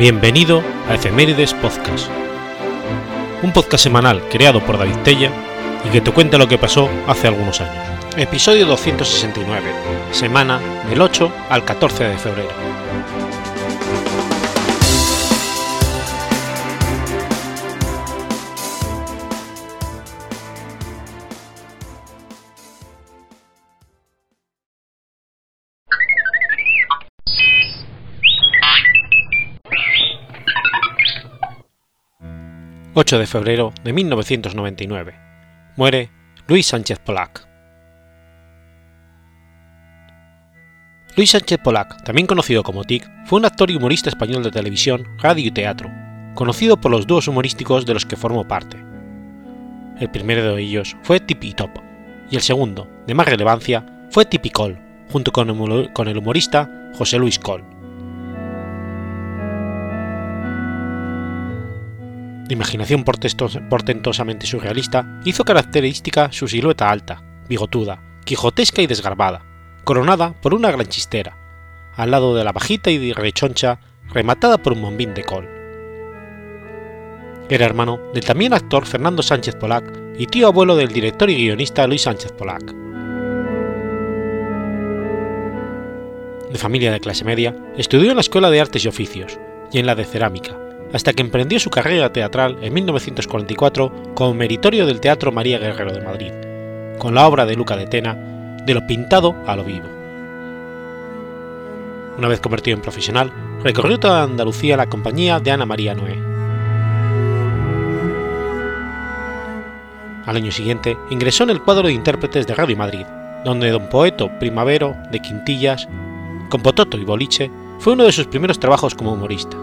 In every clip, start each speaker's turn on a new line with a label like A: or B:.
A: Bienvenido a Efemérides Podcast, un podcast semanal creado por David Tella y que te cuenta lo que pasó hace algunos años. Episodio 269, semana del 8 al 14 de febrero. 8 de febrero de 1999. Muere Luis Sánchez Polac. Luis Sánchez Polac, también conocido como Tic, fue un actor y humorista español de televisión, radio y teatro, conocido por los dúos humorísticos de los que formó parte. El primero de ellos fue Tip y Top, y el segundo, de más relevancia, fue Tip y Col, junto con el humorista José Luis Col. de imaginación portentosamente surrealista, hizo característica su silueta alta, bigotuda, quijotesca y desgarbada, coronada por una gran chistera, al lado de la bajita y rechoncha rematada por un bombín de col. Era hermano del también actor Fernando Sánchez Polac y tío abuelo del director y guionista Luis Sánchez Polac. De familia de clase media, estudió en la Escuela de Artes y Oficios y en la de Cerámica, hasta que emprendió su carrera teatral en 1944 como meritorio del Teatro María Guerrero de Madrid, con la obra de Luca de Tena, De lo pintado a lo vivo. Una vez convertido en profesional, recorrió toda Andalucía la compañía de Ana María Noé. Al año siguiente ingresó en el cuadro de intérpretes de Radio Madrid, donde Don Poeto Primavero de Quintillas, con Pototo y Boliche, fue uno de sus primeros trabajos como humorista.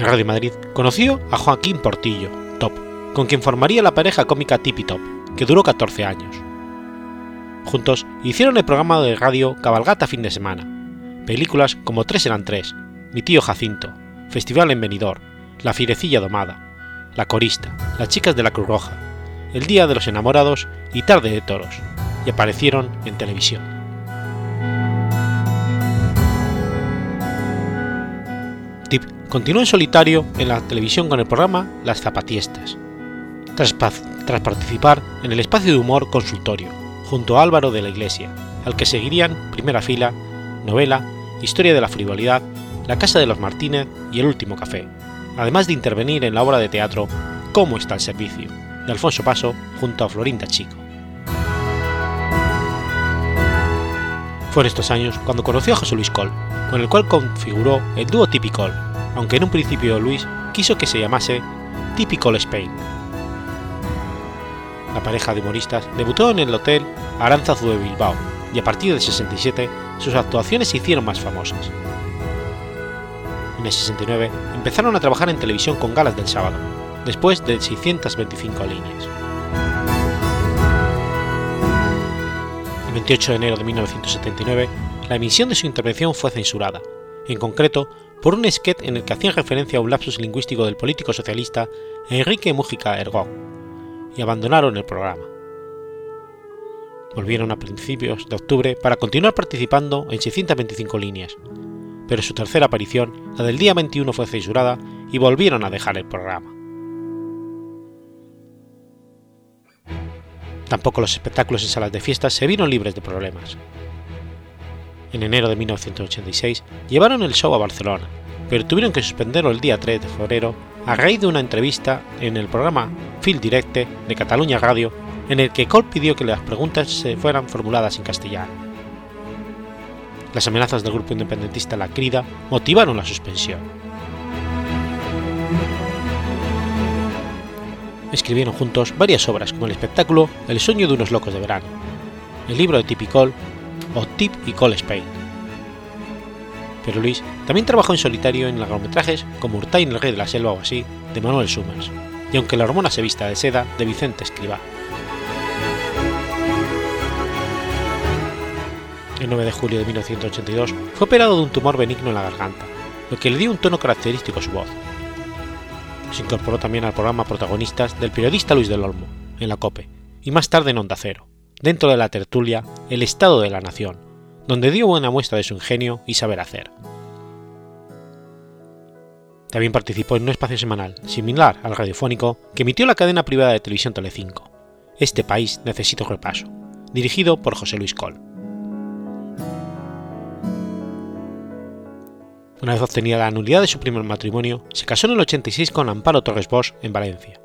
A: En Radio Madrid conoció a Joaquín Portillo, Top, con quien formaría la pareja cómica Tipi Top, que duró 14 años. Juntos hicieron el programa de radio Cabalgata fin de semana, películas como Tres eran tres, Mi tío Jacinto, Festival en Benidorm, La Firecilla Domada, La Corista, Las Chicas de la Cruz Roja, El Día de los Enamorados y Tarde de Toros, y aparecieron en televisión. Tip continuó en solitario en la televisión con el programa Las Zapatiestas, tras, participar en el espacio de humor Consultorio, junto a Álvaro de la Iglesia, al que seguirían Primera Fila, Novela, Historia de la Frivolidad, La Casa de los Martínez y El Último Café, además de intervenir en la obra de teatro ¿Cómo está el servicio? de Alfonso Paso junto a Florinda Chico. Fue en estos años cuando conoció a José Luis Col, con el cual configuró el dúo Tipicol, aunque en un principio Luis quiso que se llamase Typical Spain. La pareja de humoristas debutó en el Hotel Aranzazu de Bilbao y a partir del 67 sus actuaciones se hicieron más famosas. En el 69 empezaron a trabajar en televisión con galas del sábado, después de 625 líneas. El 28 de enero de 1979, la emisión de su intervención fue censurada, en concreto por un sketch en el que hacían referencia a un lapsus lingüístico del político socialista Enrique Mújica Ergó, y abandonaron el programa. Volvieron a principios de octubre para continuar participando en 625 líneas, pero su tercera aparición, la del día 21, fue censurada y volvieron a dejar el programa. Tampoco los espectáculos en salas de fiestas se vieron libres de problemas en enero de 1986, llevaron el show a Barcelona, pero tuvieron que suspenderlo el día 3 de febrero a raíz de una entrevista en el programa Fil Directe de Cataluña Radio, en el que Cole pidió que las preguntas se fueran formuladas en castellano. Las amenazas del grupo independentista La Crida motivaron la suspensión. Escribieron juntos varias obras como el espectáculo El sueño de unos locos de verano, el libro de Tipicol o Tip y Call Spain. Pero Luis también trabajó en solitario en largometrajes como Urtain el rey de la selva o así, de Manuel Summers, y aunque la hormona se vista de seda, de Vicente Escribá. El 9 de julio de 1982 fue operado de un tumor benigno en la garganta, lo que le dio un tono característico a su voz. Se incorporó también al programa protagonistas del periodista Luis del Olmo, en la COPE, y más tarde en Onda Cero, dentro de la tertulia El Estado de la Nación, donde dio buena muestra de su ingenio y saber hacer. También participó en un espacio semanal, similar al radiofónico, que emitió la cadena privada de televisión Telecinco, Este país necesita repaso, dirigido por José Luis Col. Una vez obtenida la nulidad de su primer matrimonio, se casó en el 86 con Amparo Torres Bosch en Valencia.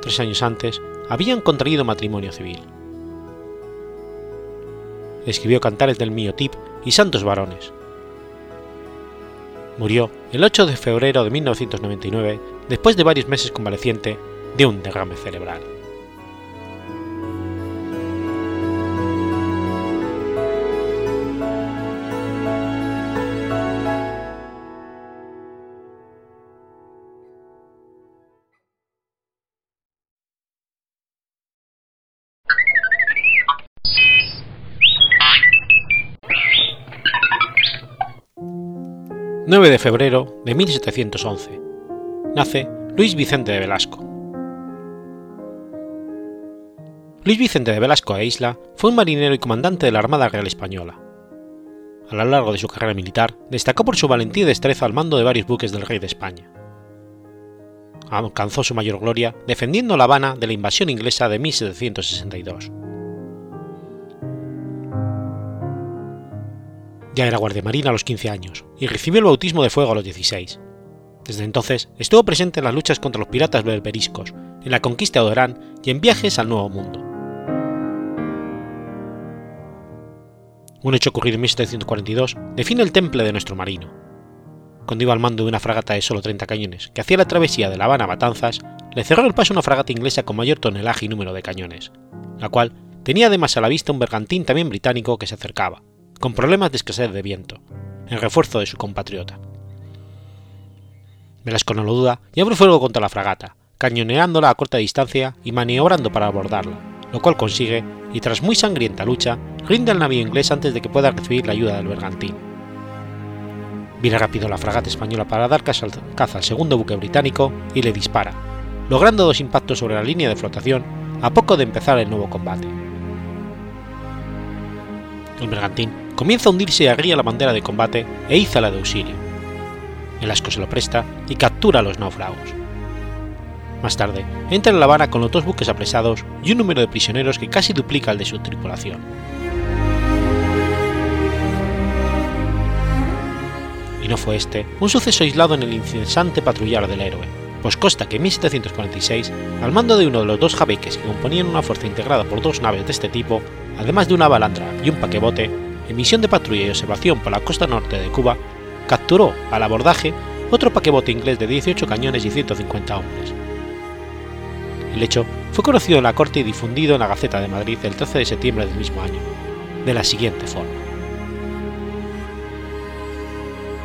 A: Tres años antes, habían contraído matrimonio civil. Escribió cantares del Mío Tip y Santos Varones. Murió el 8 de febrero de 1999, después de varios meses convaleciente de un derrame cerebral. 9 de febrero de 1711. Nace Luis Vicente de Velasco. Luis Vicente de Velasco e Isla fue un marinero y comandante de la Armada Real Española. A lo largo de su carrera militar, destacó por su valentía y destreza al mando de varios buques del rey de España. Alcanzó su mayor gloria defendiendo La Habana de la invasión inglesa de 1762. Ya era guardia marina a los 15 años y recibió el bautismo de fuego a los 16. Desde entonces estuvo presente en las luchas contra los piratas berberiscos, en la conquista de Orán y en viajes al Nuevo Mundo. Un hecho ocurrido en 1742 define el temple de nuestro marino. Cuando iba al mando de una fragata de solo 30 cañones que hacía la travesía de La Habana a Matanzas, le cerró el paso una fragata inglesa con mayor tonelaje y número de cañones, la cual tenía además a la vista un bergantín también británico que se acercaba, con problemas de escasez de viento, en refuerzo de su compatriota. Velasco no lo duda y abre fuego contra la fragata, cañoneándola a corta distancia y maniobrando para abordarla, lo cual consigue, y tras muy sangrienta lucha, rinde al navío inglés antes de que pueda recibir la ayuda del bergantín. Viene rápido la fragata española para dar caza al segundo buque británico y le dispara, logrando dos impactos sobre la línea de flotación a poco de empezar el nuevo combate. El bergantín comienza a hundirse y arría la bandera de combate e iza la de auxilio. Velasco se lo presta y captura a los náufragos. Más tarde, entra en La Habana con los dos buques apresados y un número de prisioneros que casi duplica el de su tripulación. Y no fue este un suceso aislado en el incesante patrullar del héroe, pues consta que en 1746, al mando de uno de los dos jabeques que componían una fuerza integrada por dos naves de este tipo, además de una balandra y un paquebote, en misión de patrulla y observación por la costa norte de Cuba, capturó al abordaje otro paquebote inglés de 18 cañones y 150 hombres. El hecho fue conocido en la corte y difundido en la Gaceta de Madrid el 13 de septiembre del mismo año, de la siguiente forma.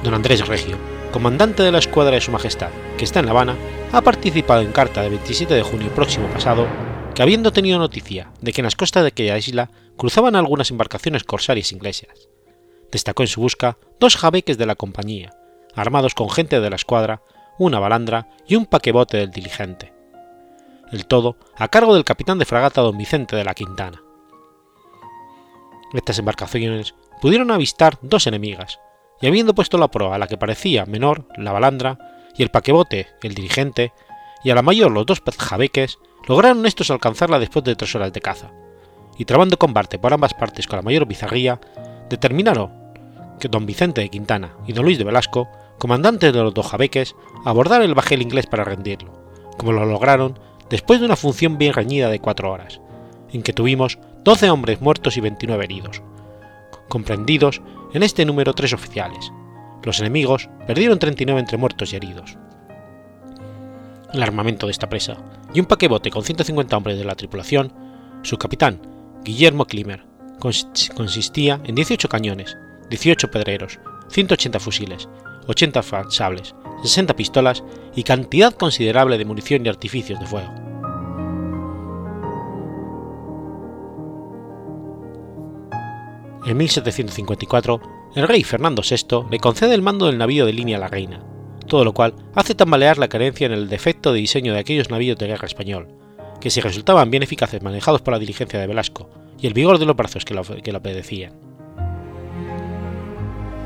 A: Don Andrés Regio, comandante de la escuadra de Su Majestad, que está en La Habana, ha participado en carta de 27 de junio próximo pasado que habiendo tenido noticia de que en las costas de aquella isla cruzaban algunas embarcaciones corsarias inglesas, destacó en su busca dos jabeques de la compañía, armados con gente de la escuadra, una balandra y un paquebote del diligente. El todo a cargo del capitán de fragata don Vicente de la Quintana. Estas embarcaciones pudieron avistar dos enemigas, y habiendo puesto la proa a la que parecía menor, la balandra, y el paquebote, el dirigente, y a la mayor los dos jabeques, Lograron estos alcanzarla después de tres horas de caza, y trabando combate por ambas partes con la mayor bizarría, determinaron que don Vicente de Quintana y don Luis de Velasco, comandantes de los dos jabeques, abordaran el bajel inglés para rendirlo, como lo lograron después de una función bien reñida de cuatro horas, en que tuvimos 12 hombres muertos y 29 heridos, comprendidos en este número tres oficiales. Los enemigos perdieron 39 entre muertos y heridos el armamento de esta presa y un paquebote con 150 hombres de la tripulación, su capitán, Guillermo Klimer, consistía en 18 cañones, 18 pedreros, 180 fusiles, 80 sables, 60 pistolas y cantidad considerable de munición y artificios de fuego. En 1754, el rey Fernando VI le concede el mando del navío de línea a la reina, todo lo cual hace tambalear la carencia en el defecto de diseño de aquellos navíos de guerra español, que si resultaban bien eficaces manejados por la diligencia de Velasco y el vigor de los brazos que lo, que obedecían.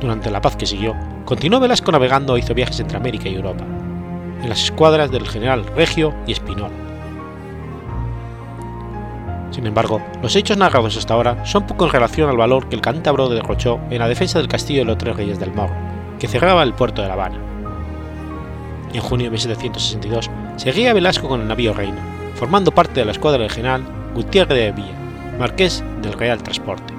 A: Durante la paz que siguió, continuó Velasco navegando e hizo viajes entre América y Europa, en las escuadras del general Regio y Espinola. Sin embargo, los hechos narrados hasta ahora son poco en relación al valor que el cántabro derrochó en la defensa del castillo de los Tres Reyes del Morro, que cerraba el puerto de La Habana. En junio de 1762 seguía Velasco con el navío Reina, formando parte de la escuadra del general Gutiérrez de Villa, marqués del Real Transporte.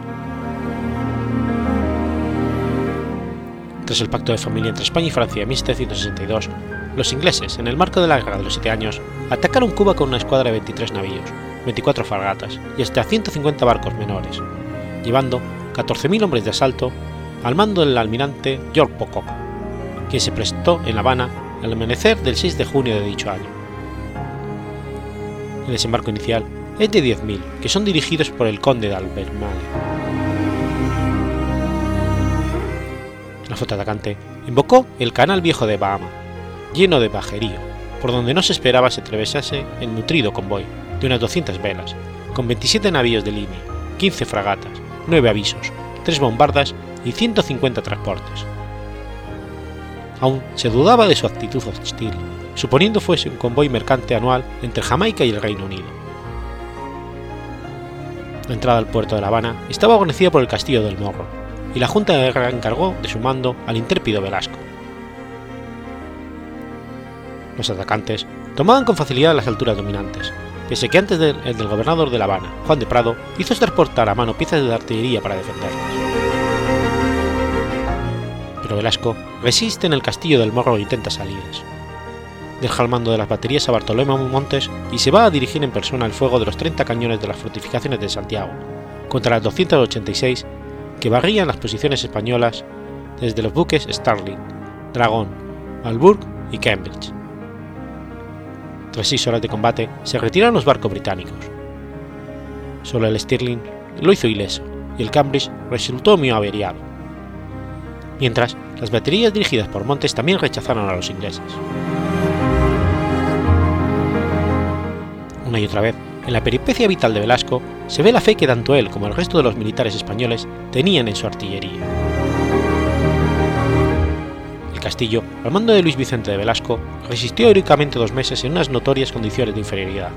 A: Tras el pacto de familia entre España y Francia en 1762, los ingleses, en el marco de la Guerra de los Siete Años, atacaron Cuba con una escuadra de 23 navíos, 24 fragatas y hasta 150 barcos menores, llevando 14.000 hombres de asalto al mando del almirante George Pocock, quien se prestó en La Habana al amanecer del 6 de junio de dicho año. El desembarco inicial es de 10.000, que son dirigidos por el conde de Albemarle. La flota atacante invocó el Canal Viejo de Bahama, lleno de bajerío, por donde no se esperaba se atravesase el nutrido convoy de unas 200 velas, con 27 navíos de línea, 15 fragatas, 9 avisos, 3 bombardas y 150 transportes. Aún se dudaba de su actitud hostil, suponiendo fuese un convoy mercante anual entre Jamaica y el Reino Unido. La entrada al puerto de La Habana estaba guarnecida por el castillo del Morro, y la Junta de Guerra encargó de su mando al intrépido Velasco. Los atacantes tomaban con facilidad las alturas dominantes, pese que antes el del gobernador de La Habana, Juan de Prado, hizo transportar a mano piezas de artillería para defenderlas. Pero Velasco resiste en el castillo del Morro e intenta salirles. Deja el mando de las baterías a Bartolomé Montes y se va a dirigir en persona el fuego de los 30 cañones de las fortificaciones de Santiago, contra las 286 que barrían las posiciones españolas desde los buques Starling, Dragón, Malburg y Cambridge. Tras seis horas de combate, se retiraron los barcos británicos. Solo el Stirling lo hizo ileso y el Cambridge resultó muy averiado. Mientras, las baterías dirigidas por Montes también rechazaron a los ingleses. Y otra vez, en la peripecia vital de Velasco se ve la fe que tanto él como el resto de los militares españoles tenían en su artillería. El castillo, al mando de Luis Vicente de Velasco, resistió heroicamente dos meses en unas notorias condiciones de inferioridad.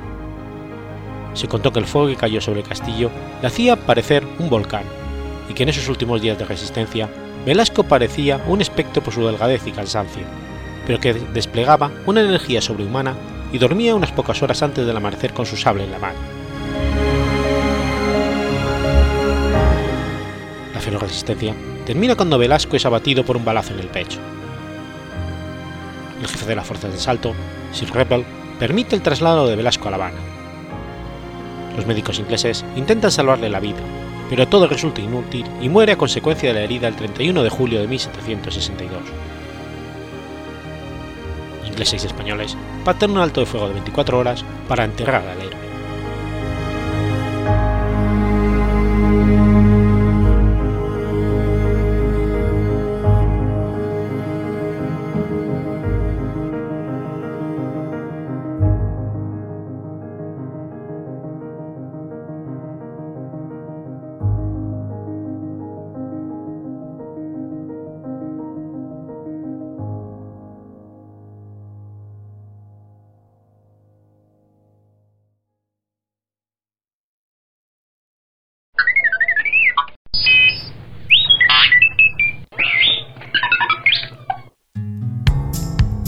A: Se contó que el fuego que cayó sobre el castillo le hacía parecer un volcán, y que en esos últimos días de resistencia, Velasco parecía un espectro por su delgadez y cansancio, pero que desplegaba una energía sobrehumana y dormía unas pocas horas antes del amanecer con su sable en la mano. La feroz resistencia termina cuando Velasco es abatido por un balazo en el pecho. El jefe de las fuerzas de salto, Sir Rebel, permite el traslado de Velasco a La Habana. Los médicos ingleses intentan salvarle la vida, pero todo resulta inútil y muere a consecuencia de la herida el 31 de julio de 1762 ingleses y españoles pactan un alto de fuego de 24 horas para enterrar al héroe.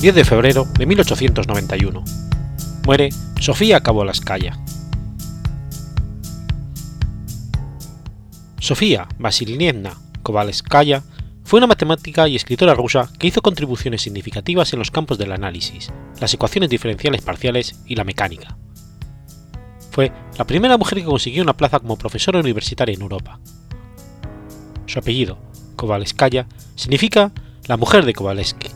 A: 10 de febrero de 1891. Muere Sofía Kabolaskaya. Sofía Vasilnievna Kovalskaya fue una matemática y escritora rusa que hizo contribuciones significativas en los campos del análisis, las ecuaciones diferenciales parciales y la mecánica. Fue la primera mujer que consiguió una plaza como profesora universitaria en Europa. Su apellido, Kovalskaya, significa la mujer de Kovalevsky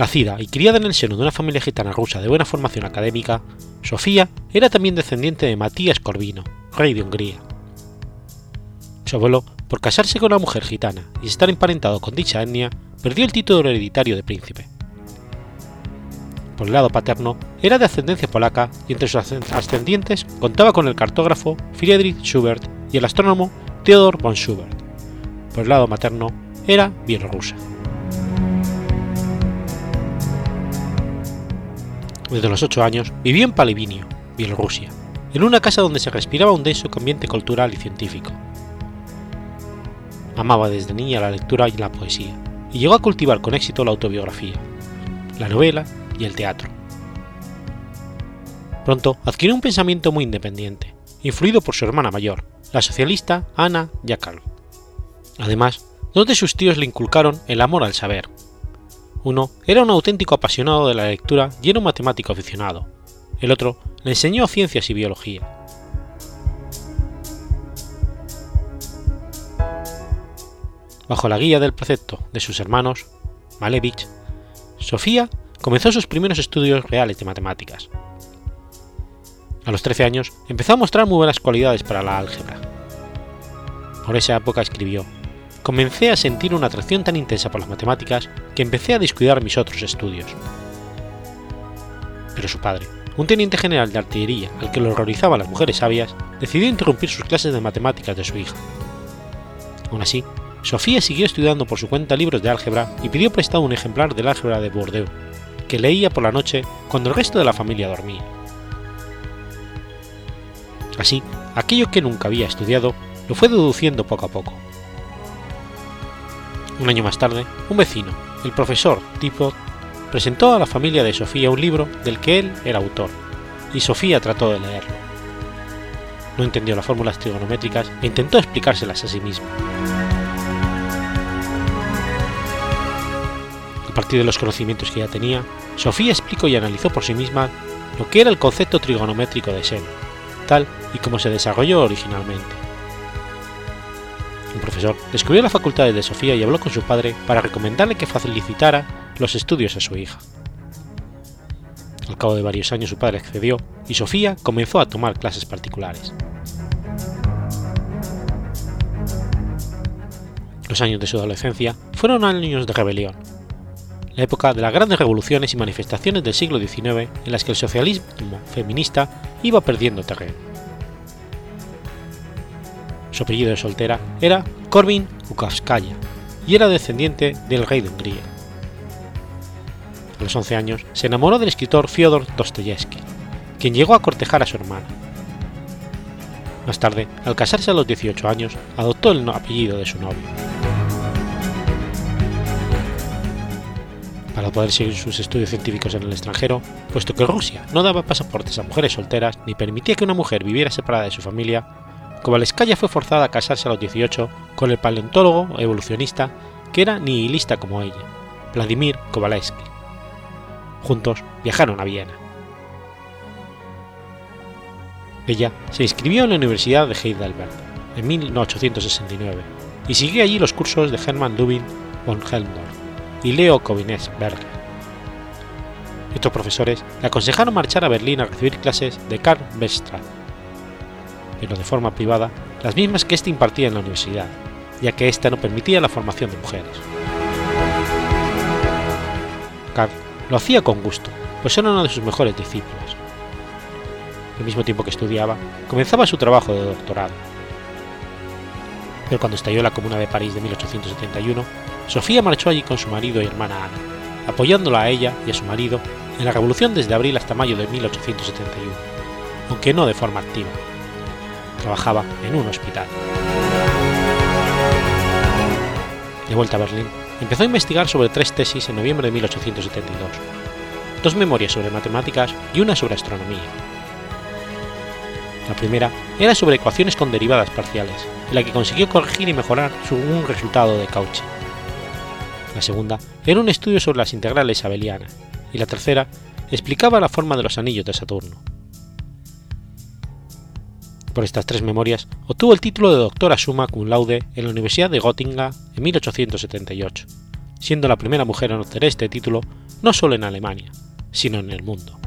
A: Nacida y criada en el seno de una familia gitana rusa de buena formación académica, Sofía era también descendiente de Matías Corvino, rey de Hungría. Su abuelo, por casarse con una mujer gitana y estar emparentado con dicha etnia, perdió el título hereditario de príncipe. Por el lado paterno, era de ascendencia polaca y entre sus ascendientes contaba con el cartógrafo Friedrich Schubert y el astrónomo Theodor von Schubert. Por el lado materno, era bielorrusa. Desde los ocho años vivió en Palevinio, Bielorrusia, en una casa donde se respiraba un denso ambiente cultural y científico. Amaba desde niña la lectura y la poesía, y llegó a cultivar con éxito la autobiografía, la novela y el teatro. Pronto adquirió un pensamiento muy independiente, influido por su hermana mayor, la socialista Anna Yakal. Además, dos de sus tíos le inculcaron el amor al saber. Uno era un auténtico apasionado de la lectura y era un matemático aficionado. El otro le enseñó ciencias y biología. Bajo la guía del precepto de sus hermanos, Malevich, Sofía comenzó sus primeros estudios reales de matemáticas. A los 13 años empezó a mostrar muy buenas cualidades para la álgebra. Por esa época escribió, comencé a sentir una atracción tan intensa por las matemáticas que empecé a descuidar mis otros estudios. Pero su padre, un teniente general de artillería al que lo horrorizaban las mujeres sabias, decidió interrumpir sus clases de matemáticas de su hija. Aún así, Sofía siguió estudiando por su cuenta libros de álgebra y pidió prestado un ejemplar del álgebra de Bordeaux, que leía por la noche cuando el resto de la familia dormía. Así, aquello que nunca había estudiado lo fue deduciendo poco a poco. Un año más tarde, un vecino, el profesor Tipot, presentó a la familia de Sofía un libro del que él era autor, y Sofía trató de leerlo. No entendió las fórmulas trigonométricas e intentó explicárselas a sí misma. A partir de los conocimientos que ya tenía, Sofía explicó y analizó por sí misma lo que era el concepto trigonométrico de seno, tal y como se desarrolló originalmente. Un profesor descubrió las facultades de Sofía y habló con su padre para recomendarle que facilitara los estudios a su hija. Al cabo de varios años su padre accedió y Sofía comenzó a tomar clases particulares. Los años de su adolescencia fueron años de rebelión, la época de las grandes revoluciones y manifestaciones del siglo XIX en las que el socialismo feminista iba perdiendo terreno. Su apellido de soltera era Korvin Ukavskaya y era descendiente del rey de Hungría. A los 11 años se enamoró del escritor Fyodor Dostoyevsky, quien llegó a cortejar a su hermana. Más tarde, al casarse a los 18 años, adoptó el apellido de su novio. para poder seguir sus estudios científicos en el extranjero, puesto que Rusia no daba pasaportes a mujeres solteras ni permitía que una mujer viviera separada de su familia, Kovalskaya fue forzada a casarse a los 18 con el paleontólogo evolucionista que era nihilista como ella, Vladimir Kovalevsky. Juntos viajaron a Viena. Ella se inscribió en la Universidad de Heidelberg en 1869 y siguió allí los cursos de Hermann Dubin von Helmdorf y Leo Kovinesberger. Estos profesores le aconsejaron marchar a Berlín a recibir clases de Karl Westrad, pero de forma privada, las mismas que éste impartía en la universidad, ya que ésta no permitía la formación de mujeres. Karl lo hacía con gusto, pues era uno de sus mejores discípulos. Al mismo tiempo que estudiaba, comenzaba su trabajo de doctorado. Pero cuando estalló la Comuna de París de 1871, Sofía marchó allí con su marido y hermana Ana, apoyándola a ella y a su marido en la revolución desde abril hasta mayo de 1871, aunque no de forma activa. Trabajaba en un hospital. De vuelta a Berlín, empezó a investigar sobre tres tesis en noviembre de 1872, dos memorias sobre matemáticas y una sobre astronomía. La primera era sobre ecuaciones con derivadas parciales, en la que consiguió corregir y mejorar un resultado de Cauchy. La segunda era un estudio sobre las integrales abelianas, y la tercera explicaba la forma de los anillos de Saturno. Por estas tres memorias obtuvo el título de doctora summa cum laude en la Universidad de Göttingen en 1878, siendo la primera mujer en obtener este título no solo en Alemania, sino en el mundo.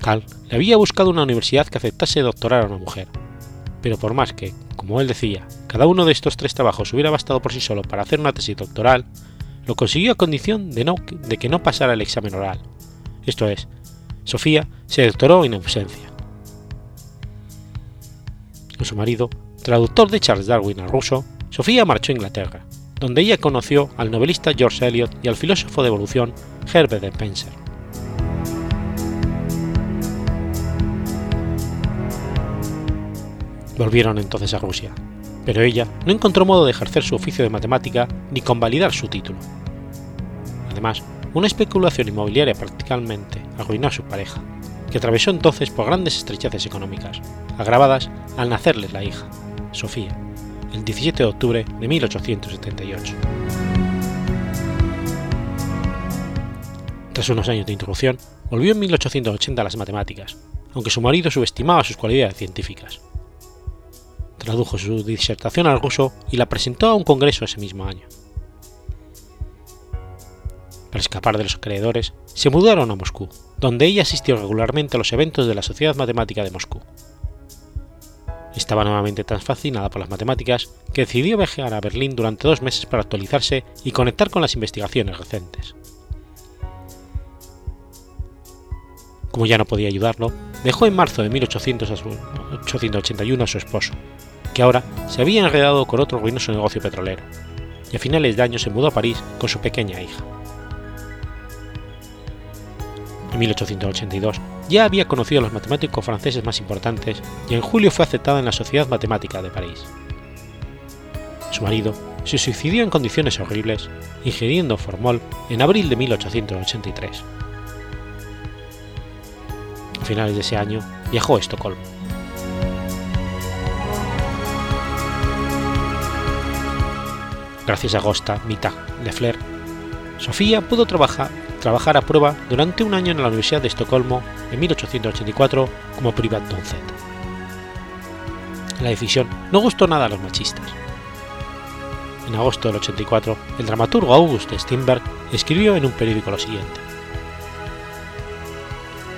A: Karl le había buscado una universidad que aceptase doctorar a una mujer, pero por más que, como él decía, cada uno de estos tres trabajos hubiera bastado por sí solo para hacer una tesis doctoral, lo consiguió a condición de, que no pasara el examen oral. Esto es, Sofía se doctoró en ausencia. Con su marido, traductor de Charles Darwin al ruso, Sofía marchó a Inglaterra, donde ella conoció al novelista George Eliot y al filósofo de evolución Herbert Spencer. Volvieron entonces a Rusia, pero ella no encontró modo de ejercer su oficio de matemática ni convalidar su título. Además, una especulación inmobiliaria prácticamente arruinó a su pareja, que atravesó entonces por grandes estrecheces económicas, agravadas al nacerles la hija, Sofía, el 17 de octubre de 1878. Tras unos años de interrupción, volvió en 1880 a las matemáticas, aunque su marido subestimaba sus cualidades científicas. Tradujo su disertación al ruso y la presentó a un congreso ese mismo año. Para escapar de los acreedores, se mudaron a Moscú, donde ella asistió regularmente a los eventos de la Sociedad Matemática de Moscú. Estaba nuevamente tan fascinada por las matemáticas que decidió viajar a Berlín durante dos meses para actualizarse y conectar con las investigaciones recientes. Como ya no podía ayudarlo, dejó en marzo de 1881 a su esposo, que ahora se había enredado con otro ruinoso negocio petrolero, y a finales de año se mudó a París con su pequeña hija. En 1882 ya había conocido a los matemáticos franceses más importantes y en julio fue aceptada en la Sociedad Matemática de París. Su marido se suicidió en condiciones horribles, ingiriendo formol en abril de 1883. A finales de ese año viajó a Estocolmo. Gracias a Gosta Mita Flair, Sofía pudo trabajar trabajar a prueba durante un año en la Universidad de Estocolmo en 1884 como Privatdocent. La decisión no gustó nada a los machistas. En agosto del 84, el dramaturgo August Strindberg escribió en un periódico lo siguiente.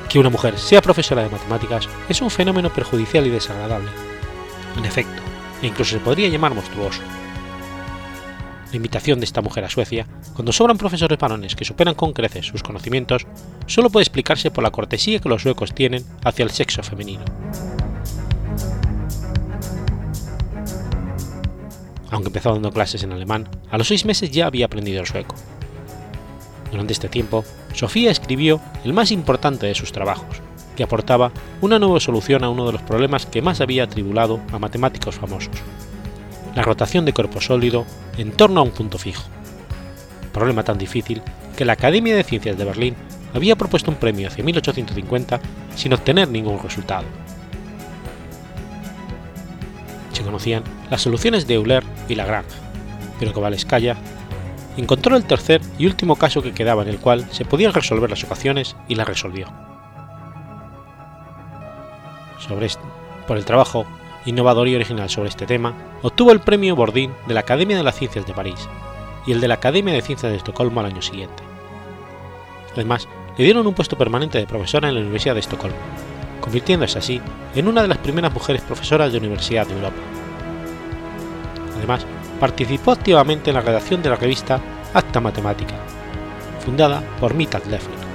A: Que una mujer sea profesora de matemáticas es un fenómeno perjudicial y desagradable. En efecto, e incluso se podría llamar monstruoso invitación de esta mujer a Suecia, cuando sobran profesores varones que superan con creces sus conocimientos, solo puede explicarse por la cortesía que los suecos tienen hacia el sexo femenino. Aunque empezó dando clases en alemán, a los seis meses ya había aprendido el sueco. Durante este tiempo, Sofía escribió el más importante de sus trabajos, que aportaba una nueva solución a uno de los problemas que más había atribulado a matemáticos famosos, la rotación de cuerpo sólido en torno a un punto fijo. Problema tan difícil que la Academia de Ciencias de Berlín había propuesto un premio hacia 1850 sin obtener ningún resultado. Se conocían las soluciones de Euler y Lagrange, pero Kovalevskaya encontró el tercer y último caso que quedaba en el cual se podían resolver las ecuaciones y las resolvió. Sobre este, por el trabajo innovador y original sobre este tema, obtuvo el premio Bordín de la Academia de las Ciencias de París y el de la Academia de Ciencias de Estocolmo al año siguiente. Además, le dieron un puesto permanente de profesora en la Universidad de Estocolmo, convirtiéndose así en una de las primeras mujeres profesoras de universidad de Europa. Además, participó activamente en la redacción de la revista Acta Matemática, fundada por Mittag Leffler.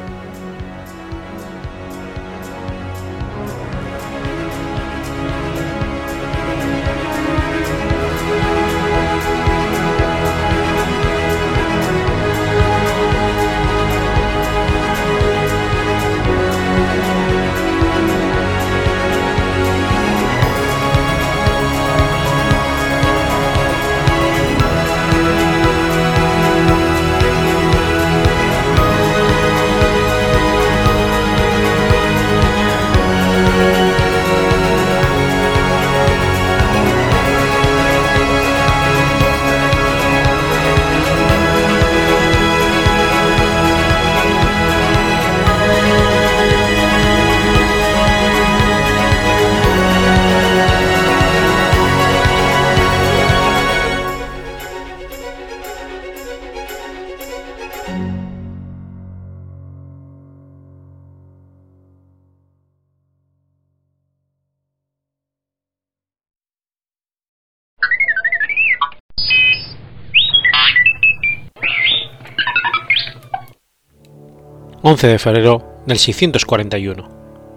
A: 11 de febrero del 641.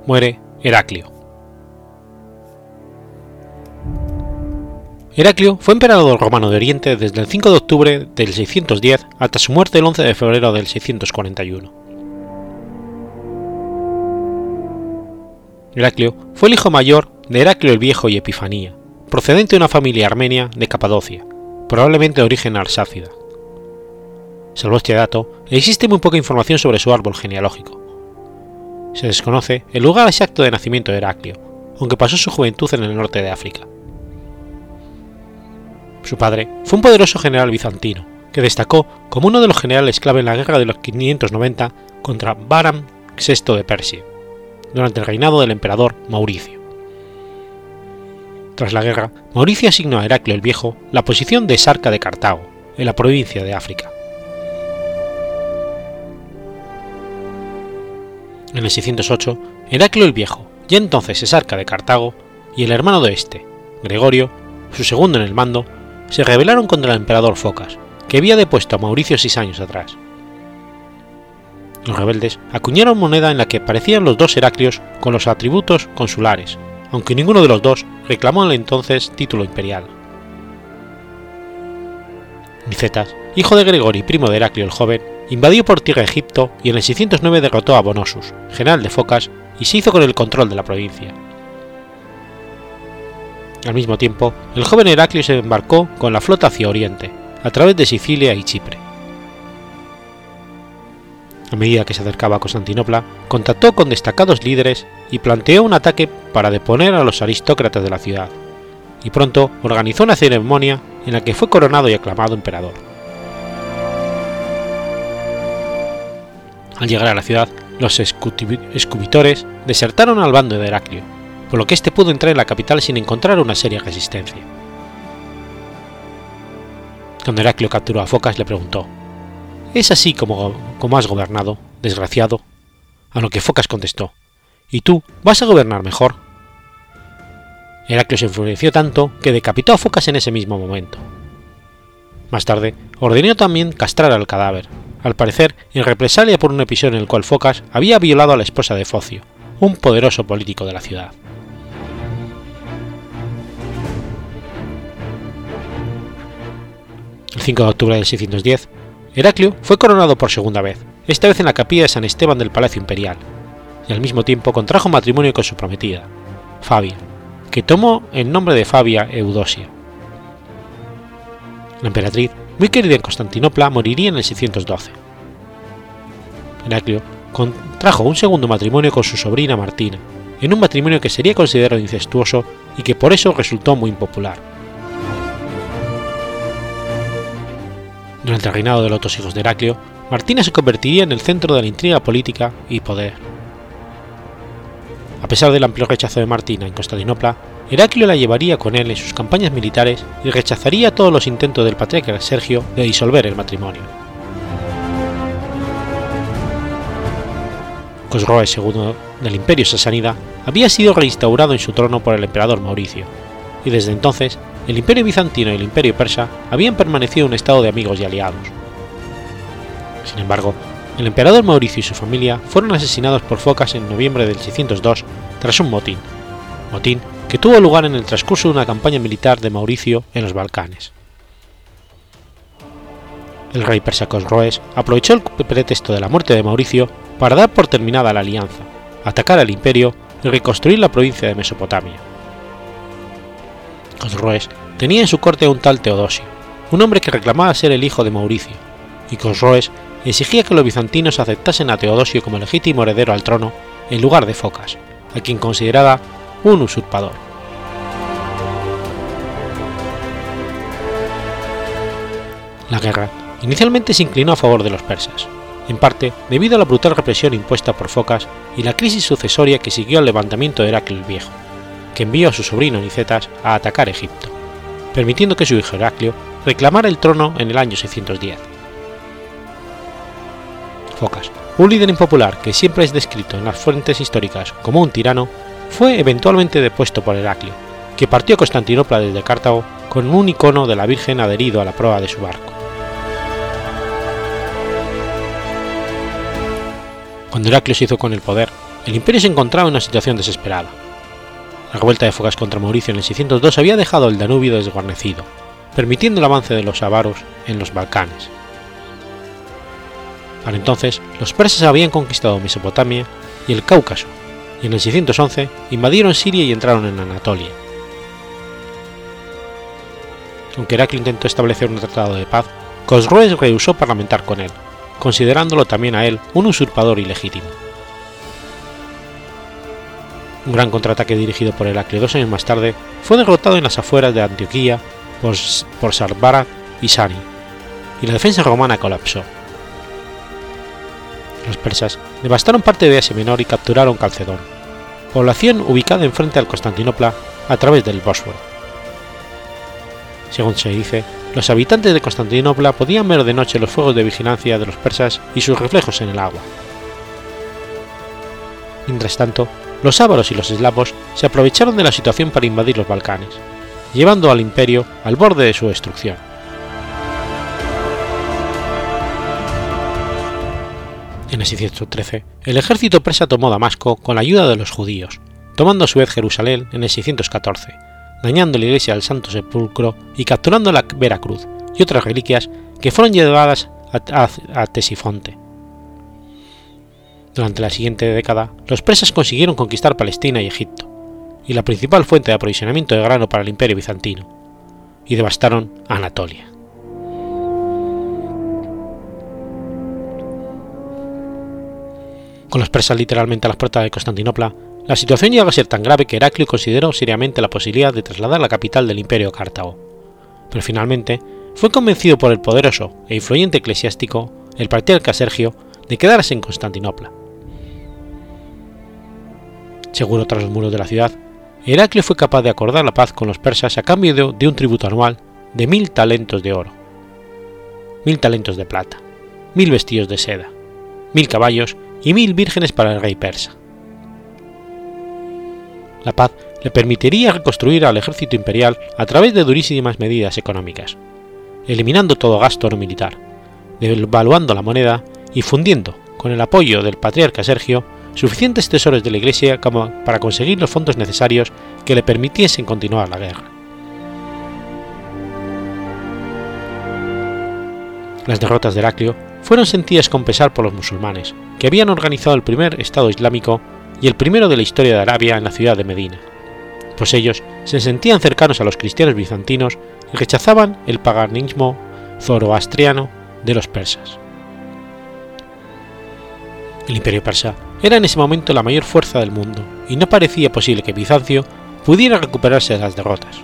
A: Muere Heraclio. Heraclio fue emperador romano de Oriente desde el 5 de octubre del 610 hasta su muerte el 11 de febrero del 641. Heraclio fue el hijo mayor de Heraclio el Viejo y Epifanía, procedente de una familia armenia de Capadocia, probablemente de origen arsácida. Salvo este dato, existe muy poca información sobre su árbol genealógico. Se desconoce el lugar exacto de nacimiento de Heraclio, aunque pasó su juventud en el norte de África. Su padre fue un poderoso general bizantino, que destacó como uno de los generales clave en la guerra de los 590 contra Bahram VI de Persia, durante el reinado del emperador Mauricio. Tras la guerra, Mauricio asignó a Heraclio el Viejo la posición de Sarca de Cartago, en la provincia de África. En el 608, Heraclio el Viejo, ya entonces Esarca de Cartago, y el hermano de este, Gregorio, su segundo en el mando, se rebelaron contra el emperador Focas, que había depuesto a Mauricio seis años atrás. Los rebeldes acuñaron moneda en la que aparecían los dos Heraclios con los atributos consulares, aunque ninguno de los dos reclamó el entonces título imperial. Nicetas, hijo de Gregorio y primo de Heraclio el joven, invadió por tierra Egipto y en el 609 derrotó a Bonosus, general de Focas, y se hizo con el control de la provincia. Al mismo tiempo, el joven Heraclio se embarcó con la flota hacia Oriente, a través de Sicilia y Chipre. A medida que se acercaba a Constantinopla, contactó con destacados líderes y planteó un ataque para deponer a los aristócratas de la ciudad, y pronto organizó una ceremonia en la que fue coronado y aclamado emperador. Al llegar a la ciudad, los escubitores desertaron al bando de Heraclio, por lo que éste pudo entrar en la capital sin encontrar una seria resistencia. Cuando Heraclio capturó a Focas le preguntó, ¿Es así como, has gobernado, desgraciado? A lo que Focas contestó, ¿Y tú vas a gobernar mejor? Heraclio se enfureció tanto que decapitó a Focas en ese mismo momento. Más tarde, ordenó también castrar al cadáver, al parecer en represalia por un episodio en el cual Focas había violado a la esposa de Focio, un poderoso político de la ciudad. El 5 de octubre de 610, Heraclio fue coronado por segunda vez, esta vez en la capilla de San Esteban del Palacio Imperial, y al mismo tiempo contrajo matrimonio con su prometida, Fabia, que tomó el nombre de Fabia Eudosia. La emperatriz muy querida en Constantinopla, moriría en el 612. Heraclio contrajo un segundo matrimonio con su sobrina Martina, en un matrimonio que sería considerado incestuoso y que por eso resultó muy impopular. Durante el reinado de los otros hijos de Heraclio, Martina se convertiría en el centro de la intriga política y poder. A pesar del amplio rechazo de Martina en Constantinopla, Heraclio la llevaría con él en sus campañas militares y rechazaría todos los intentos del patriarca Sergio de disolver el matrimonio. Cosroes II del Imperio Sasánida había sido reinstaurado en su trono por el emperador Mauricio, y desde entonces el Imperio Bizantino y el Imperio Persa habían permanecido en un estado de amigos y aliados. Sin embargo, el emperador Mauricio y su familia fueron asesinados por Focas en noviembre del 602 tras un motín, motín que tuvo lugar en el transcurso de una campaña militar de Mauricio en los Balcanes. El rey persa Cosroes aprovechó el pretexto de la muerte de Mauricio para dar por terminada la alianza, atacar al imperio y reconstruir la provincia de Mesopotamia. Cosroes tenía en su corte a un tal Teodosio, un hombre que reclamaba ser el hijo de Mauricio, y Cosroes exigía que los bizantinos aceptasen a Teodosio como legítimo heredero al trono en lugar de Focas, a quien consideraba un usurpador. La guerra inicialmente se inclinó a favor de los persas, en parte debido a la brutal represión impuesta por Focas y la crisis sucesoria que siguió al levantamiento de Heraclio el Viejo, que envió a su sobrino Nicetas a atacar Egipto, permitiendo que su hijo Heraclio reclamara el trono en el año 610. Focas, un líder impopular que siempre es descrito en las fuentes históricas como un tirano, fue eventualmente depuesto por Heraclio, que partió a Constantinopla desde Cartago con un icono de la Virgen adherido a la proa de su barco. Cuando Heraclio se hizo con el poder, el imperio se encontraba en una situación desesperada. La revuelta de Fogas contra Mauricio en el 602 había dejado el Danubio desguarnecido, permitiendo el avance de los avaros en los Balcanes. Para entonces, los persas habían conquistado Mesopotamia y el Cáucaso, en el 611 invadieron Siria y entraron en Anatolia. Aunque Heraclio intentó establecer un tratado de paz, Cosroes rehusó parlamentar con él, considerándolo también a él un usurpador ilegítimo. Un gran contraataque dirigido por Heraclio dos años más tarde fue derrotado en las afueras de Antioquía por, por y Sani, y la defensa romana colapsó. Los persas devastaron parte de Asia Menor y capturaron Calcedón, población ubicada enfrente al Constantinopla a través del Bósforo. Según se dice, los habitantes de Constantinopla podían ver de noche los fuegos de vigilancia de los persas y sus reflejos en el agua. Mientras tanto, los ávaros y los eslavos se aprovecharon de la situación para invadir los Balcanes, llevando al imperio al borde de su destrucción. En el 613, el ejército persa tomó Damasco con la ayuda de los judíos, tomando a su vez Jerusalén en el 614, dañando la iglesia del Santo Sepulcro y capturando la Veracruz y otras reliquias que fueron llevadas a, Tesifonte. Durante la siguiente década, los persas consiguieron conquistar Palestina y Egipto, y la principal fuente de aprovisionamiento de grano para el imperio bizantino, y devastaron Anatolia. Con los persas literalmente a las puertas de Constantinopla, la situación llegó a ser tan grave que Heraclio consideró seriamente la posibilidad de trasladar la capital del imperio a Cartago, pero finalmente fue convencido por el poderoso e influyente eclesiástico, el patriarca Sergio, de quedarse en Constantinopla. Seguro tras los muros de la ciudad, Heraclio fue capaz de acordar la paz con los persas a cambio de, de un tributo anual de mil talentos de oro, mil talentos de plata, mil vestidos de seda, mil caballos y mil vírgenes para el rey persa. La paz le permitiría reconstruir al ejército imperial a través de durísimas medidas económicas, eliminando todo gasto no militar, devaluando la moneda y fundiendo, con el apoyo del patriarca Sergio, suficientes tesoros de la Iglesia como para conseguir los fondos necesarios que le permitiesen continuar la guerra. Las derrotas de Heraclio fueron sentidas con pesar por los musulmanes, que habían organizado el primer Estado Islámico y el primero de la historia de Arabia en la ciudad de Medina, pues ellos se sentían cercanos a los cristianos bizantinos y rechazaban el paganismo zoroastriano de los persas. El imperio persa era en ese momento la mayor fuerza del mundo y no parecía posible que Bizancio pudiera recuperarse de las derrotas.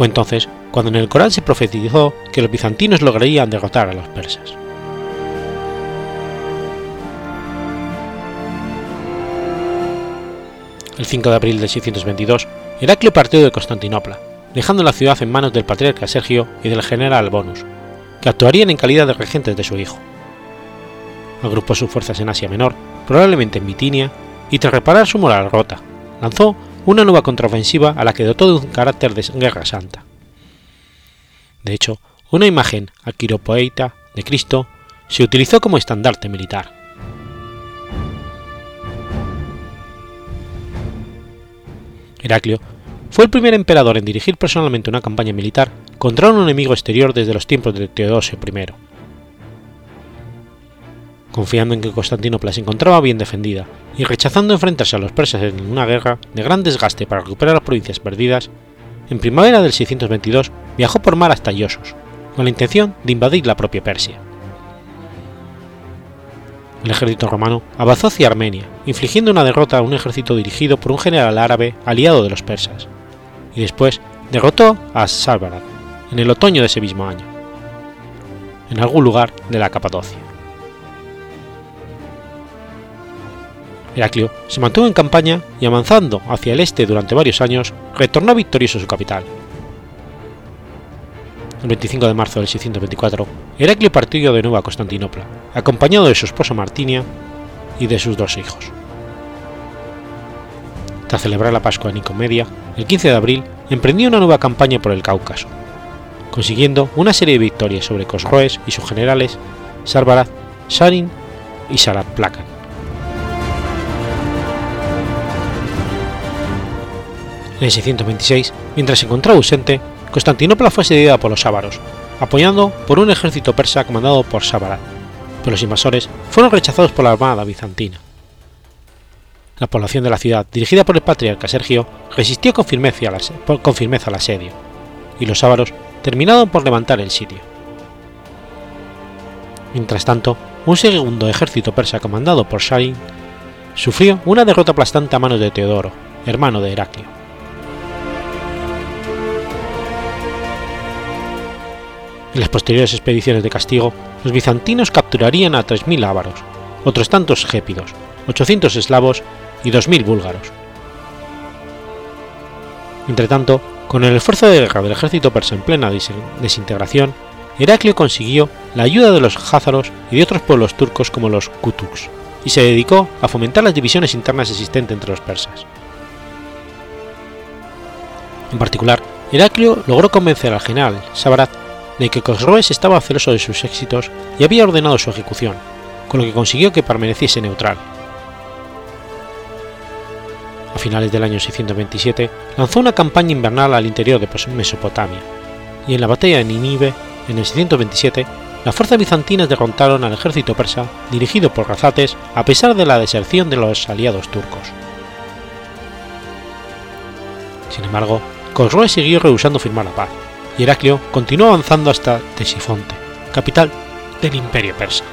A: Fue entonces cuando en el Corán se profetizó que los bizantinos lograrían derrotar a los persas. El 5 de abril de 622, Heraclio partió de Constantinopla, dejando la ciudad en manos del patriarca Sergio y del general Bonus, que actuarían en calidad de regentes de su hijo. Agrupó sus fuerzas en Asia Menor, probablemente en Bitinia, y tras reparar su moral rota, lanzó una nueva contraofensiva a la que dotó de un carácter de guerra santa. De hecho, una imagen aquiropoeita de Cristo se utilizó como estandarte militar. Heraclio fue el primer emperador en dirigir personalmente una campaña militar contra un enemigo exterior desde los tiempos de Teodosio I. Confiando en que Constantinopla se encontraba bien defendida y rechazando enfrentarse a los persas en una guerra de gran desgaste para recuperar las provincias perdidas, en primavera del 622 viajó por mar hasta Iosos, con la intención de invadir la propia Persia. El ejército romano avanzó hacia Armenia, infligiendo una derrota a un ejército dirigido por un general árabe aliado de los persas, y después derrotó a Sarbarat en el otoño de ese mismo año, en algún lugar de la Capadocia. Heraclio se mantuvo en campaña y avanzando hacia el este durante varios años, retornó victorioso a su capital. El 25 de marzo del 624, Heraclio partió de nuevo a Constantinopla, acompañado de su esposa Martinia y de sus dos hijos. Tras celebrar la Pascua en Nicomedia, el 15 de abril emprendió una nueva campaña por el Cáucaso, consiguiendo una serie de victorias sobre Cosroes y sus generales Sarbarat, Sharin y Sarat En el 626, mientras se encontraba ausente, Constantinopla fue asediada por los ávaros, apoyando por un ejército persa comandado por Sabarat, pero los invasores fueron rechazados por la armada bizantina. La población de la ciudad, dirigida por el patriarca Sergio, resistió con firmeza, al asedio, y los ávaros terminaron por levantar el sitio. Mientras tanto, un segundo ejército persa comandado por Shahin sufrió una derrota aplastante a manos de Teodoro, hermano de Heraclio. En las posteriores expediciones de castigo, los bizantinos capturarían a 3.000 ávaros, otros tantos gépidos, 800 eslavos y 2.000 búlgaros. Entretanto, con el esfuerzo de guerra del ejército persa en plena desintegración, Heraclio consiguió la ayuda de los házaros y de otros pueblos turcos como los kutuks, y se dedicó a fomentar las divisiones internas existentes entre los persas. En particular, Heraclio logró convencer al general Sabarat de que Cosroes estaba celoso de sus éxitos y había ordenado su ejecución, con lo que consiguió que permaneciese neutral. A finales del año 627 lanzó una campaña invernal al interior de Mesopotamia, y en la batalla de Ninive, en el 627, las fuerzas bizantinas derrotaron al ejército persa dirigido por Razates a pesar de la deserción de los aliados turcos. Sin embargo, Cosroes siguió rehusando firmar la paz, y Heraclio continuó avanzando hasta Tesifonte, capital del imperio persa.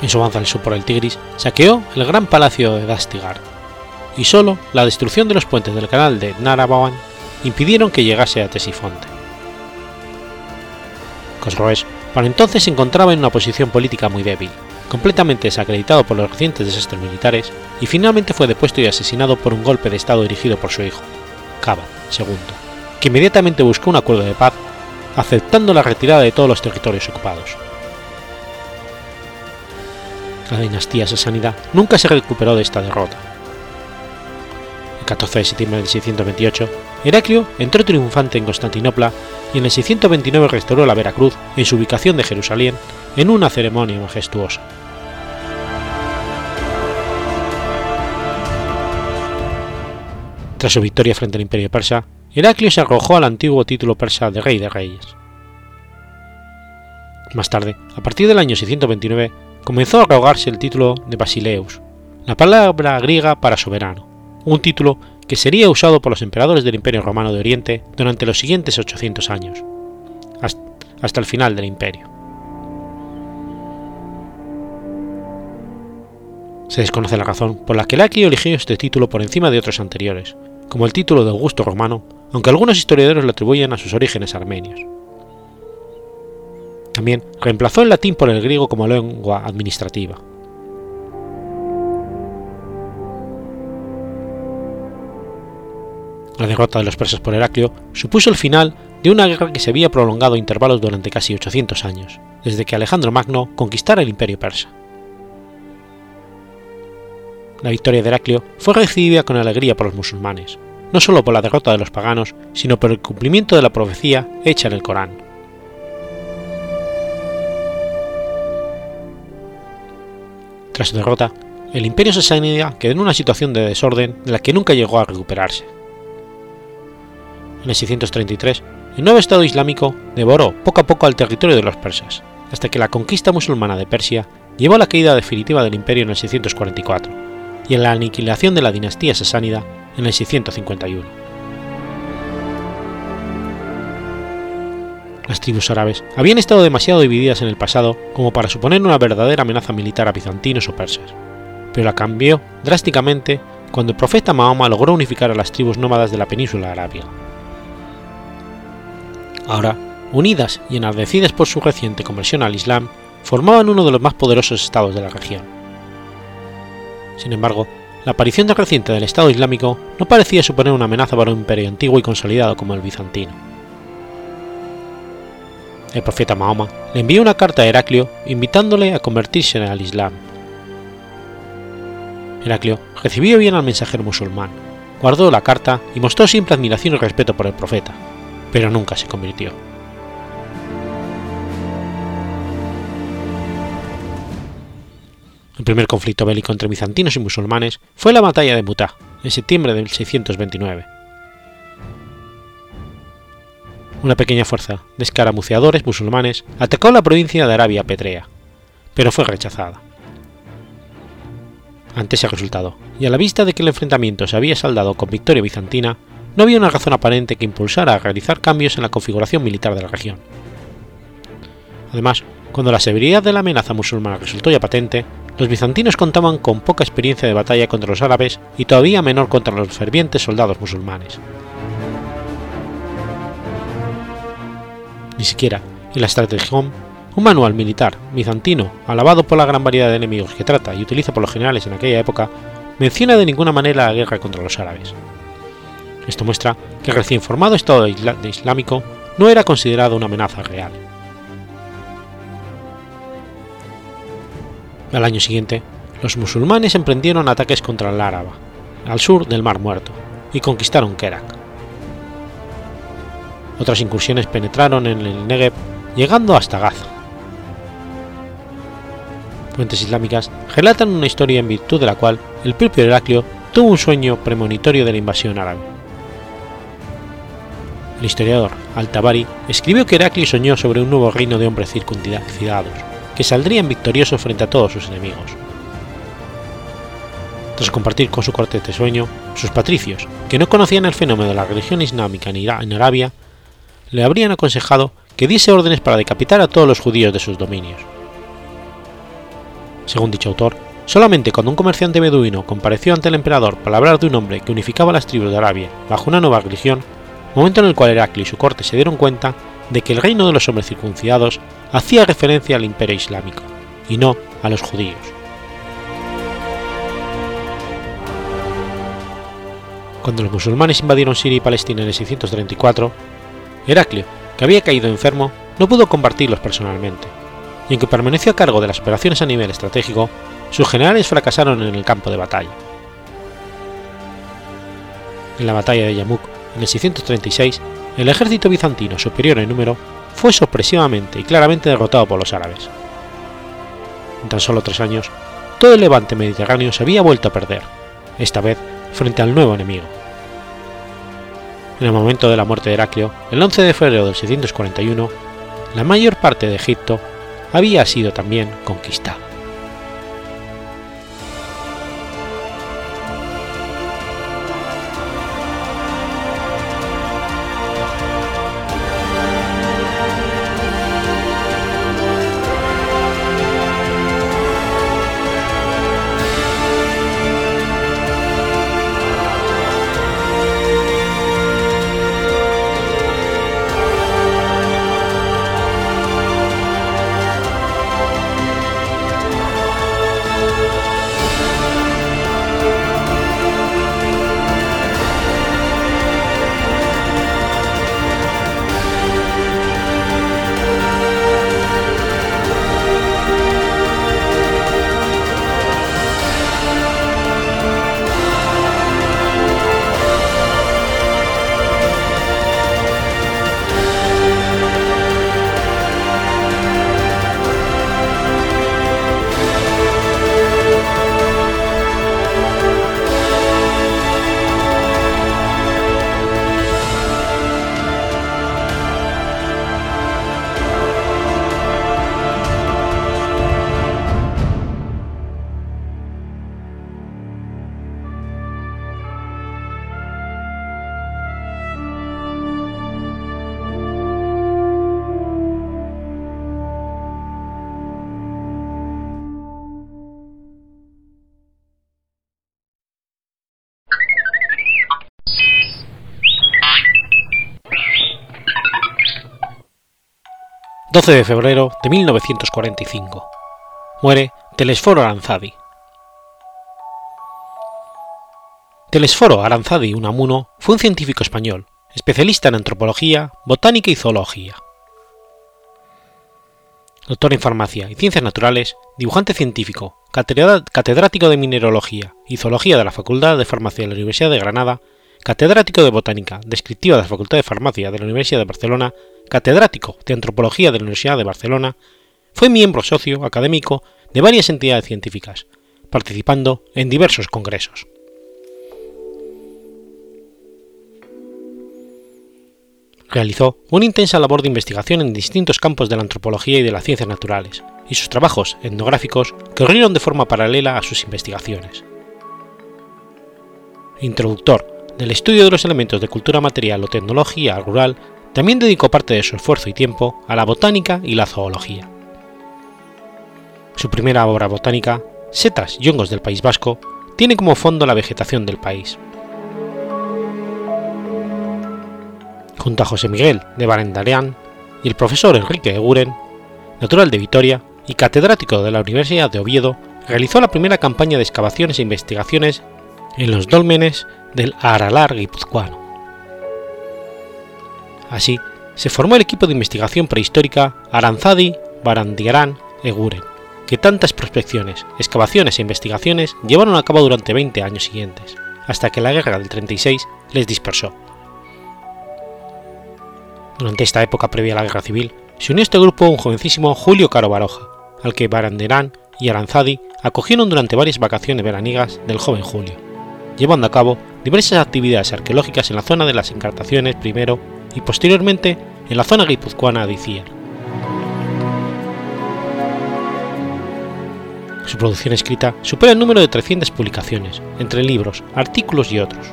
A: En su avance al sur por el Tigris, saqueó el gran palacio de Dastigar, y solo la destrucción de los puentes del canal de Narabawan impidieron que llegase a Tesifonte. Cosroes para entonces se encontraba en una posición política muy débil, completamente desacreditado por los recientes desastres militares, y finalmente fue depuesto y asesinado por un golpe de Estado dirigido por su hijo, Cava II, que inmediatamente buscó un acuerdo de paz, aceptando la retirada de todos los territorios ocupados. La dinastía sasánida nunca se recuperó de esta derrota. El 14 de septiembre de 628, Heraclio entró triunfante en Constantinopla y en el 629 restauró la Veracruz en su ubicación de Jerusalén en una ceremonia majestuosa. Tras su victoria frente al imperio persa, Heraclio se arrojó al antiguo título persa de rey de reyes. Más tarde, a partir del año 629, comenzó a arrogarse el título de Basileus, la palabra griega para soberano, un título que sería usado por los emperadores del Imperio Romano de Oriente durante los siguientes 800 años, hasta el final del imperio. Se desconoce la razón por la que Heraclio eligió este título por encima de otros anteriores, como el título de Augusto romano, aunque algunos historiadores lo atribuyen a sus orígenes armenios. También reemplazó el latín por el griego como lengua administrativa. La derrota de los persas por Heraclio supuso el final de una guerra que se había prolongado a intervalos durante casi 800 años, desde que Alejandro Magno conquistara el imperio persa. La victoria de Heraclio fue recibida con alegría por los musulmanes, no solo por la derrota de los paganos, sino por el cumplimiento de la profecía hecha en el Corán. Tras su derrota, el imperio sasánida quedó en una situación de desorden de la que nunca llegó a recuperarse. En el 633, el nuevo Estado Islámico devoró poco a poco al territorio de los persas, hasta que la conquista musulmana de Persia llevó a la caída definitiva del imperio en el 644 y en la aniquilación de la dinastía sasánida en el 651. Las tribus árabes habían estado demasiado divididas en el pasado como para suponer una verdadera amenaza militar a bizantinos o persas, pero la cambió drásticamente cuando el profeta Mahoma logró unificar a las tribus nómadas de la península arábiga. Ahora, unidas y enardecidas por su reciente conversión al Islam, formaban uno de los más poderosos estados de la región. Sin embargo, la aparición de reciente del Estado Islámico no parecía suponer una amenaza para un imperio antiguo y consolidado como el bizantino. El profeta Mahoma le envió una carta a Heraclio invitándole a convertirse al Islam. Heraclio recibió bien al mensajero musulmán, guardó la carta y mostró siempre admiración y respeto por el profeta, pero nunca se convirtió. El primer conflicto bélico entre bizantinos y musulmanes fue la batalla de Mutá, en septiembre del 629. Una pequeña fuerza de escaramuceadores musulmanes atacó la provincia de Arabia Petrea, pero fue rechazada. Ante ese resultado, y a la vista de que el enfrentamiento se había saldado con victoria bizantina, no había una razón aparente que impulsara a realizar cambios en la configuración militar de la región. Además, cuando la severidad de la amenaza musulmana resultó ya patente, los bizantinos contaban con poca experiencia de batalla contra los árabes y todavía menor contra los fervientes soldados musulmanes. Ni siquiera en la Strategium, un manual militar bizantino, alabado por la gran variedad de enemigos que trata y utiliza por los generales en aquella época, menciona de ninguna manera la guerra contra los árabes. Esto muestra que el recién formado Estado Islámico no era considerado una amenaza real. Al año siguiente, los musulmanes emprendieron ataques contra el Áraba, al sur del Mar Muerto, y conquistaron Kerak. Otras incursiones penetraron en el Negev, llegando hasta Gaza. Fuentes islámicas relatan una historia en virtud de la cual el propio Heraclio tuvo un sueño premonitorio de la invasión árabe. El historiador Al-Tabari escribió que Heraclio soñó sobre un nuevo reino de hombres circuncidados, que saldrían victoriosos frente a todos sus enemigos. Tras compartir con su corte este sueño, sus patricios, que no conocían el fenómeno de la religión islámica en Arabia, le habrían aconsejado que diese órdenes para decapitar a todos los judíos de sus dominios. Según dicho autor, solamente cuando un comerciante beduino compareció ante el emperador para hablar de un hombre que unificaba las tribus de Arabia bajo una nueva religión, momento en el cual Heraclio y su corte se dieron cuenta de que el reino de los hombres circuncidados hacía referencia al imperio islámico, y no a los judíos. Cuando los musulmanes invadieron Siria y Palestina en el 634, Heraclio, que había caído enfermo, no pudo combatirlos personalmente, y aunque permaneció a cargo de las operaciones a nivel estratégico, sus generales fracasaron en el campo de batalla. En la batalla de Yamuk, en el 636, el ejército bizantino superior en número fue sorpresivamente y claramente derrotado por los árabes. En tan solo tres años, todo el levante mediterráneo se había vuelto a perder, esta vez frente al nuevo enemigo. En el momento de la muerte de Heraclio, el 11 de febrero del 641, la mayor parte de Egipto había sido también conquistada. 12 de febrero de 1945. Muere Telesforo Aranzadi. Telesforo Aranzadi Unamuno fue un científico español, especialista en antropología, botánica y zoología. Doctor en farmacia y ciencias naturales, dibujante científico, catedrático de mineralogía y zoología de la Facultad de Farmacia de la Universidad de Granada, catedrático de botánica descriptiva de la Facultad de Farmacia de la Universidad de Barcelona catedrático de Antropología de la Universidad de Barcelona, fue miembro socio académico de varias entidades científicas, participando en diversos congresos. Realizó una intensa labor de investigación en distintos campos de la antropología y de las ciencias naturales, y sus trabajos etnográficos corrieron de forma paralela a sus investigaciones. Introductor del estudio de los elementos de cultura material o tecnología rural, también dedicó parte de su esfuerzo y tiempo a la botánica y la zoología. Su primera obra botánica, Setas y hongos del País Vasco, tiene como fondo la vegetación del país. Junto a José Miguel de Barendareán y el profesor Enrique Eguren, natural de Vitoria y catedrático de la Universidad de Oviedo, realizó la primera campaña de excavaciones e investigaciones en los dólmenes del Aralar guipuzcoano. Así, se formó el equipo de investigación prehistórica Aranzadi Barandiarán Eguren, que tantas prospecciones, excavaciones e investigaciones llevaron a cabo durante 20 años siguientes, hasta que la guerra del 36 les dispersó. Durante esta época previa a la guerra civil, se unió a este grupo un jovencísimo Julio Caro Baroja, al que Baranderán y Aranzadi acogieron durante varias vacaciones veraniegas del joven Julio, llevando a cabo diversas actividades arqueológicas en la zona de las Encartaciones primero y posteriormente en la zona guipuzcoana de Iciar. Su producción escrita supera el número de 300 publicaciones, entre libros, artículos y otros.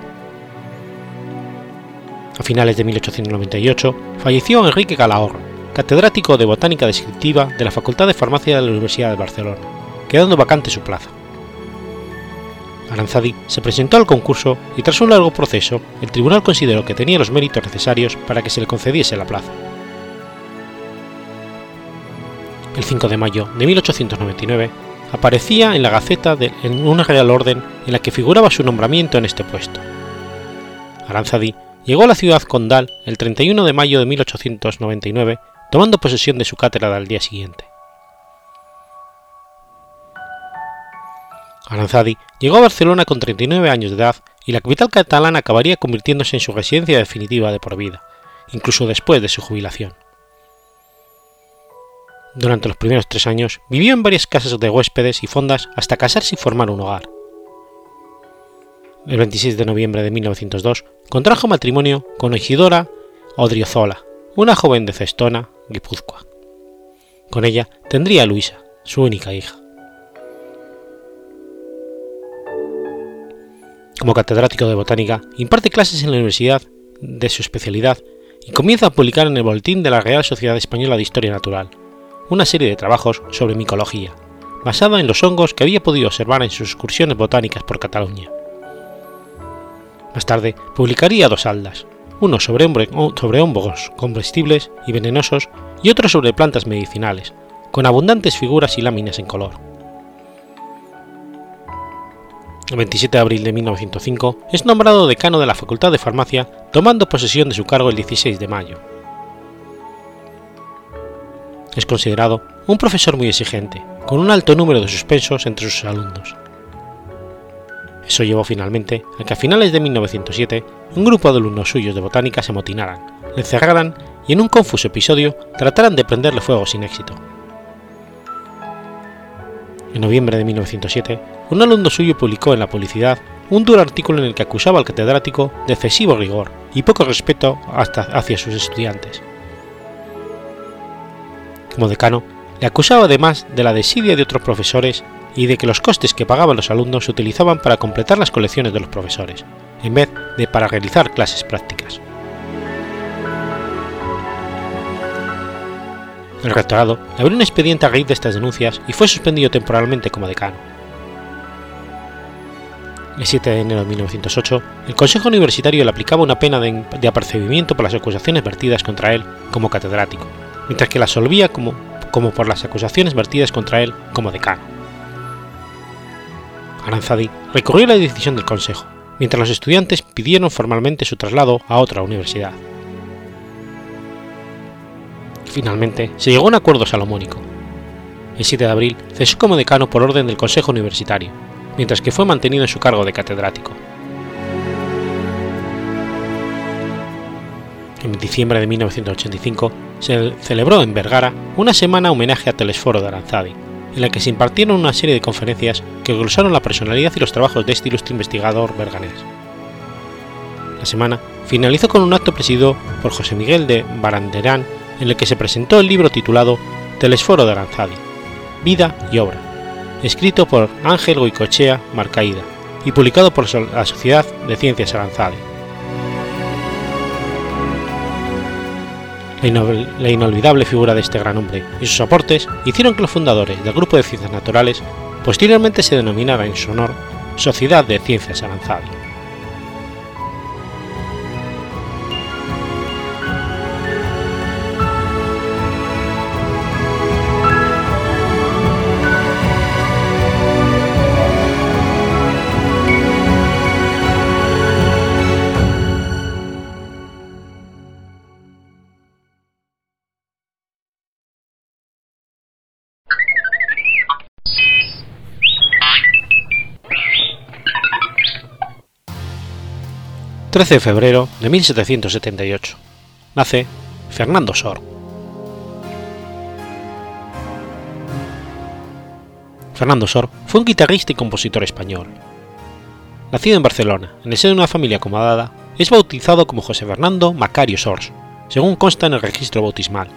A: A finales de 1898 falleció Enrique Calahorra, catedrático de Botánica Descriptiva de la Facultad de Farmacia de la Universidad de Barcelona, quedando vacante su plaza. Aranzadi se presentó al concurso y tras un largo proceso, el tribunal consideró que tenía los méritos necesarios para que se le concediese la plaza. El 5 de mayo de 1899 aparecía en la Gaceta de, en una Real Orden en la que figuraba su nombramiento en este puesto. Aranzadi llegó a la ciudad condal el 31 de mayo de 1899, tomando posesión de su cátedra al día siguiente. Aranzadi llegó a Barcelona con 39 años de edad y la capital catalana acabaría convirtiéndose en su residencia definitiva de por vida, incluso después de su jubilación. Durante los primeros tres años vivió en varias casas de huéspedes y fondas hasta casarse y formar un hogar. El 26 de noviembre de 1902 contrajo matrimonio con Isidora Odriozola, una joven de Cestona, Guipúzcoa. Con ella tendría a Luisa, su única hija. Como catedrático de botánica, imparte clases en la universidad de su especialidad y comienza a publicar en el Boletín de la Real Sociedad Española de Historia Natural una serie de trabajos sobre micología, basada en los hongos que había podido observar en sus excursiones botánicas por Cataluña. Más tarde publicaría dos aldas, uno sobre, hongos comestibles y venenosos y otro sobre plantas medicinales, con abundantes figuras y láminas en color el 27 de abril de 1905, es nombrado decano de la Facultad de Farmacia, tomando posesión de su cargo el 16 de mayo. Es considerado un profesor muy exigente, con un alto número de suspensos entre sus alumnos. Eso llevó finalmente a que a finales de 1907 un grupo de alumnos suyos de botánica se amotinaran, le encerraran y en un confuso episodio trataran de prenderle fuego sin éxito. En noviembre de 1907, un alumno suyo publicó en la publicidad un duro artículo en el que acusaba al catedrático de excesivo rigor y poco respeto hasta hacia sus estudiantes. Como decano, le acusaba además de la desidia de otros profesores y de que los costes que pagaban los alumnos se utilizaban para completar las colecciones de los profesores, en vez de para realizar clases prácticas. El rectorado abrió un expediente a raíz de estas denuncias y fue suspendido temporalmente como decano. El 7 de enero de 1908, el Consejo Universitario le aplicaba una pena de, apercibimiento por las acusaciones vertidas contra él como catedrático, mientras que la absolvía como, por las acusaciones vertidas contra él como decano. Aranzadi recurrió a la decisión del Consejo, mientras los estudiantes pidieron formalmente su traslado a otra universidad. Finalmente, se llegó a un acuerdo salomónico. El 7 de abril cesó como decano por orden del Consejo Universitario, mientras que fue mantenido en su cargo de catedrático. En diciembre de 1985 se celebró en Vergara una semana homenaje a Telesforo de Aranzadi, en la que se impartieron una serie de conferencias que glosaron la personalidad y los trabajos de este ilustre investigador berganés. La semana finalizó con un acto presidido por José Miguel de Baranderán en el que se presentó el libro titulado Telesforo de Aranzadi, Vida y Obra, escrito por Ángel Goicochea Marcaída y publicado por la Sociedad de Ciencias Aranzadi. La inolvidable figura de este gran hombre y sus aportes hicieron que los fundadores del Grupo de Ciencias Naturales posteriormente se denominara en su honor Sociedad de Ciencias Aranzadi. 13 de febrero de 1778. Nace Fernando Sor. Fernando Sor fue un guitarrista y compositor español. Nacido en Barcelona, en el seno de una familia acomodada, es bautizado como José Fernando Macario Sors, según consta en el registro bautismal,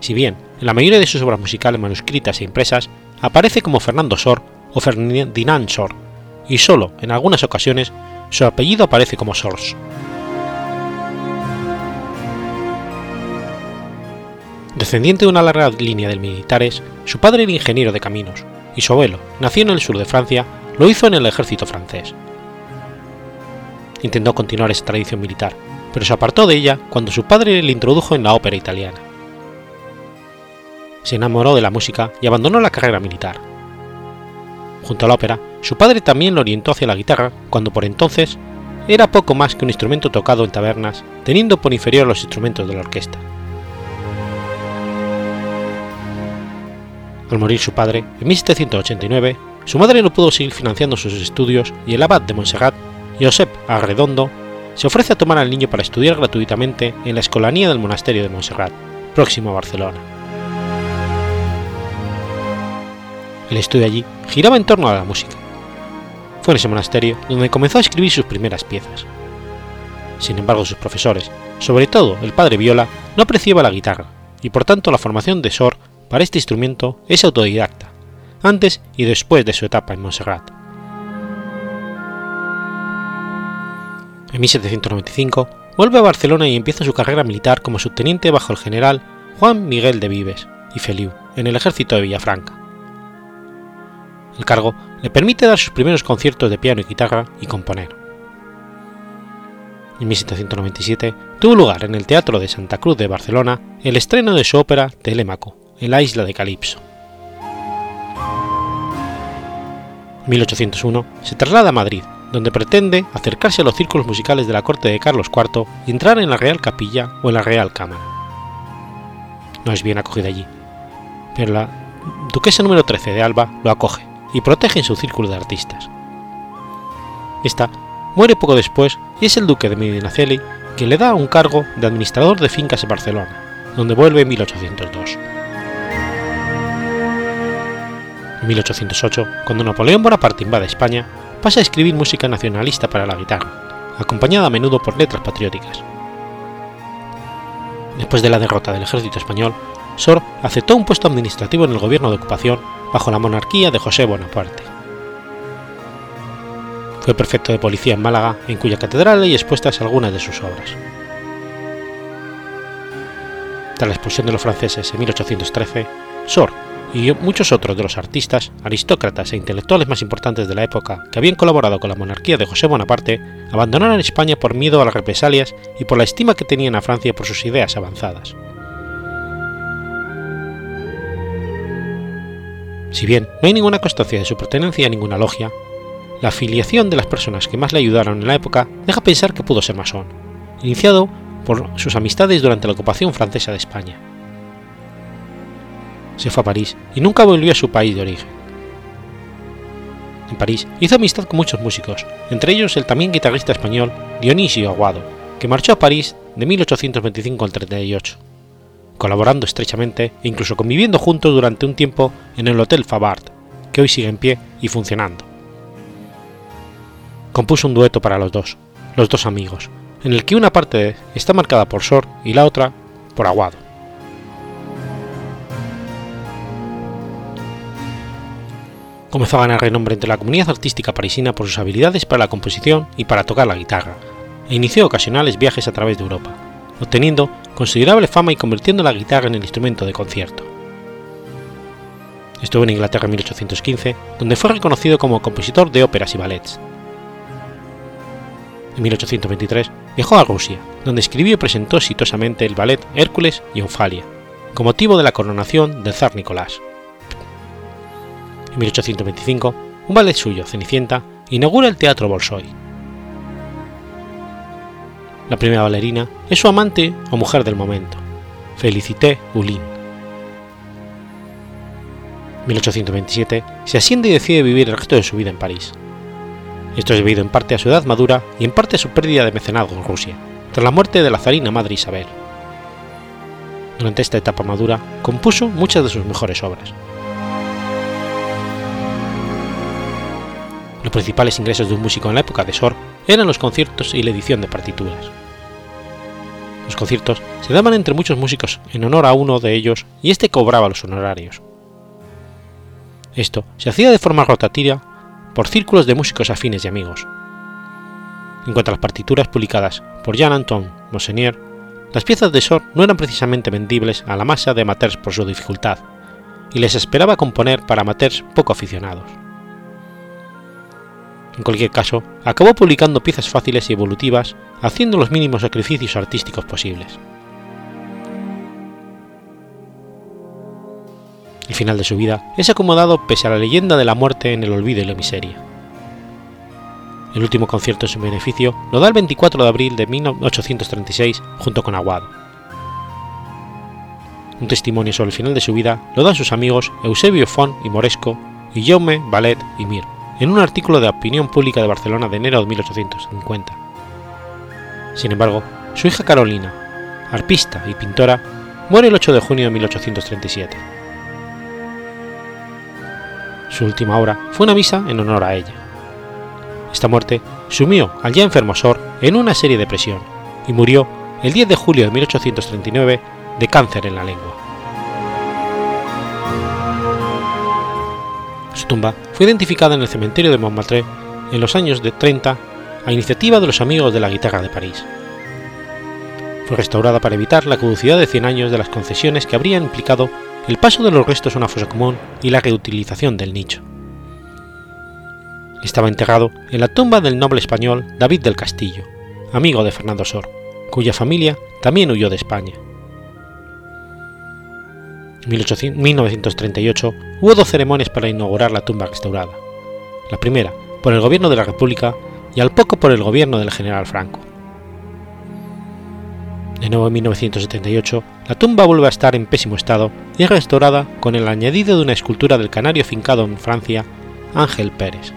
A: si bien en la mayoría de sus obras musicales manuscritas e impresas aparece como Fernando Sor o Ferdinand Sor, y solo en algunas ocasiones su apellido aparece como Sors. Descendiente de una larga línea de militares, su padre era ingeniero de caminos y su abuelo, nacido en el sur de Francia, lo hizo en el ejército francés. Intentó continuar esa tradición militar, pero se apartó de ella cuando su padre le introdujo en la ópera italiana. Se enamoró de la música y abandonó la carrera militar. Junto a la ópera, su padre también lo orientó hacia la guitarra cuando por entonces era poco más que un instrumento tocado en tabernas, teniendo por inferior los instrumentos de la orquesta. Al morir su padre, en 1789, su madre no pudo seguir financiando sus estudios y el abad de Montserrat, Josep Arredondo, se ofrece a tomar al niño para estudiar gratuitamente en la escolanía del monasterio de Montserrat, próximo a Barcelona. El estudio allí giraba en torno a la música. Fue en ese monasterio donde comenzó a escribir sus primeras piezas. Sin embargo, sus profesores, sobre todo el padre Viola, no apreciaba la guitarra, y por tanto la formación de Sor para este instrumento es autodidacta, antes y después de su etapa en Montserrat. En 1795 vuelve a Barcelona y empieza su carrera militar como subteniente bajo el general Juan Miguel de Vives y Feliu en el ejército de Villafranca. El cargo le permite dar sus primeros conciertos de piano y guitarra y componer. En 1797 tuvo lugar en el Teatro de Santa Cruz de Barcelona el estreno de su ópera Telémaco, en la isla de Calipso. En 1801 se traslada a Madrid, donde pretende acercarse a los círculos musicales de la corte de Carlos IV y entrar en la Real Capilla o en la Real Cámara. No es bien acogida allí, pero la duquesa número 13 de Alba lo acoge y protege en su círculo de artistas. Esta muere poco después y es el duque de Medinaceli quien le da un cargo de administrador de fincas en Barcelona, donde vuelve en 1802. En 1808, cuando Napoleón Bonaparte invade España, pasa a escribir música nacionalista para la guitarra, acompañada a menudo por letras patrióticas. Después de la derrota del ejército español, Sor aceptó un puesto administrativo en el gobierno de ocupación bajo la monarquía de José Bonaparte. Fue prefecto de policía en Málaga, en cuya catedral hay expuestas algunas de sus obras. Tras la expulsión de los franceses en 1813, Sor y muchos otros de los artistas, aristócratas e intelectuales más importantes de la época que habían colaborado con la monarquía de José Bonaparte abandonaron España por miedo a las represalias y por la estima que tenían a Francia por sus ideas avanzadas. Si bien no hay ninguna constancia de su pertenencia a ninguna logia, la afiliación de las personas que más le ayudaron en la época deja pensar que pudo ser masón, iniciado por sus amistades durante la ocupación francesa de España. Se fue a París y nunca volvió a su país de origen. En París hizo amistad con muchos músicos, entre ellos el también guitarrista español Dionisio Aguado, que marchó a París de 1825 al 38, colaborando estrechamente e incluso conviviendo juntos durante un tiempo en el Hotel Favart, que hoy sigue en pie y funcionando. Compuso un dueto para los dos, los dos amigos, en el que una parte está marcada por Sor y la otra por Aguado. Comenzó a ganar renombre entre la comunidad artística parisina por sus habilidades para la composición y para tocar la guitarra, e inició ocasionales viajes a través de Europa, obteniendo considerable fama y convirtiendo la guitarra en el instrumento de concierto. Estuvo en Inglaterra en 1815, donde fue reconocido como compositor de óperas y ballets. En 1823 viajó a Rusia, donde escribió y presentó exitosamente el ballet Hércules y Onfalia, con motivo de la coronación del zar Nicolás. En 1825, un ballet suyo, Cenicienta, inaugura el Teatro Bolshoi. La primera bailarina es su amante o mujer del momento, Félicité Hulin. En 1827 se asciende y decide vivir el resto de su vida en París. Esto es debido en parte a su edad madura y en parte a su pérdida de mecenazgo en Rusia, tras la muerte de la zarina madre Isabel. Durante esta etapa madura compuso muchas de sus mejores obras. Los principales ingresos de un músico en la época de Sor eran los conciertos y la edición de partituras. Los conciertos se daban entre muchos músicos en honor a uno de ellos y este cobraba los honorarios. Esto se hacía de forma rotativa por círculos de músicos afines y amigos. En cuanto a las partituras publicadas por Jean-Antoine Monsenier, las piezas de Sor no eran precisamente vendibles a la masa de amateurs por su dificultad, y les esperaba componer para amateurs poco aficionados. En cualquier caso, acabó publicando piezas fáciles y evolutivas, haciendo los mínimos sacrificios artísticos posibles. El final de su vida es acomodado pese a la leyenda de la muerte en el olvido y la miseria. El último concierto en su beneficio lo da el 24 de abril de 1836 junto con Aguado. Un testimonio sobre el final de su vida lo dan sus amigos Eusebio Font y Moresco, Guillaume, Ballet y Mir, en un artículo de Opinión Pública de Barcelona de enero de 1850. Sin embargo, su hija Carolina, arpista y pintora, muere el 8 de junio de 1837. Su última obra fue una misa en honor a ella. Esta muerte sumió al ya enfermo Sor en una serie de depresión y murió el 10 de julio de 1839 de cáncer en la lengua. Su tumba fue identificada en el cementerio de Montmartre en los años de 30 a iniciativa de los amigos de la guitarra de París. Fue restaurada para evitar la caducidad de 100 años de las concesiones que habrían implicado el paso de los restos a una fosa común y la reutilización del nicho. Estaba enterrado en la tumba del noble español David del Castillo, amigo de Fernando Sor, cuya familia también huyó de España. En 1938 hubo dos ceremonias para inaugurar la tumba restaurada, la primera por el gobierno de la República y al poco por el gobierno del general Franco. De nuevo en 1978, la tumba vuelve a estar en pésimo estado y es restaurada con el añadido de una escultura del canario fincado en Francia, Ángel Pérez.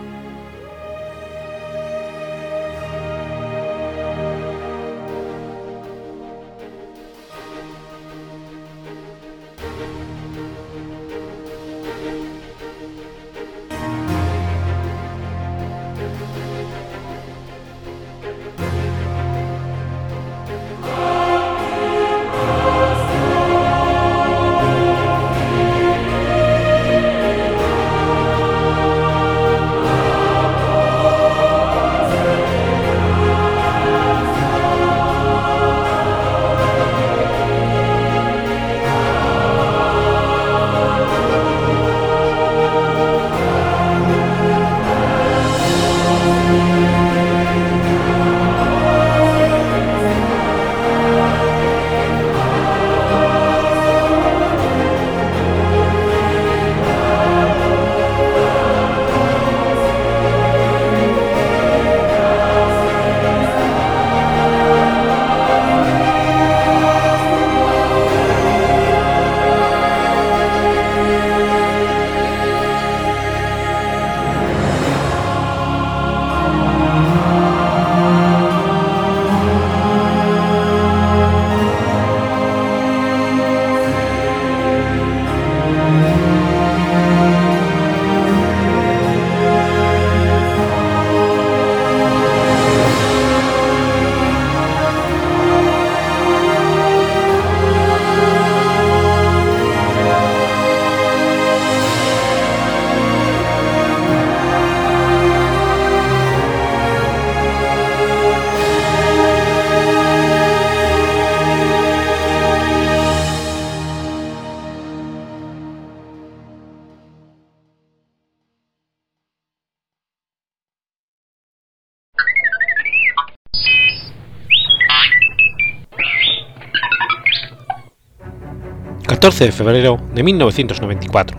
A: 14 de febrero de 1994.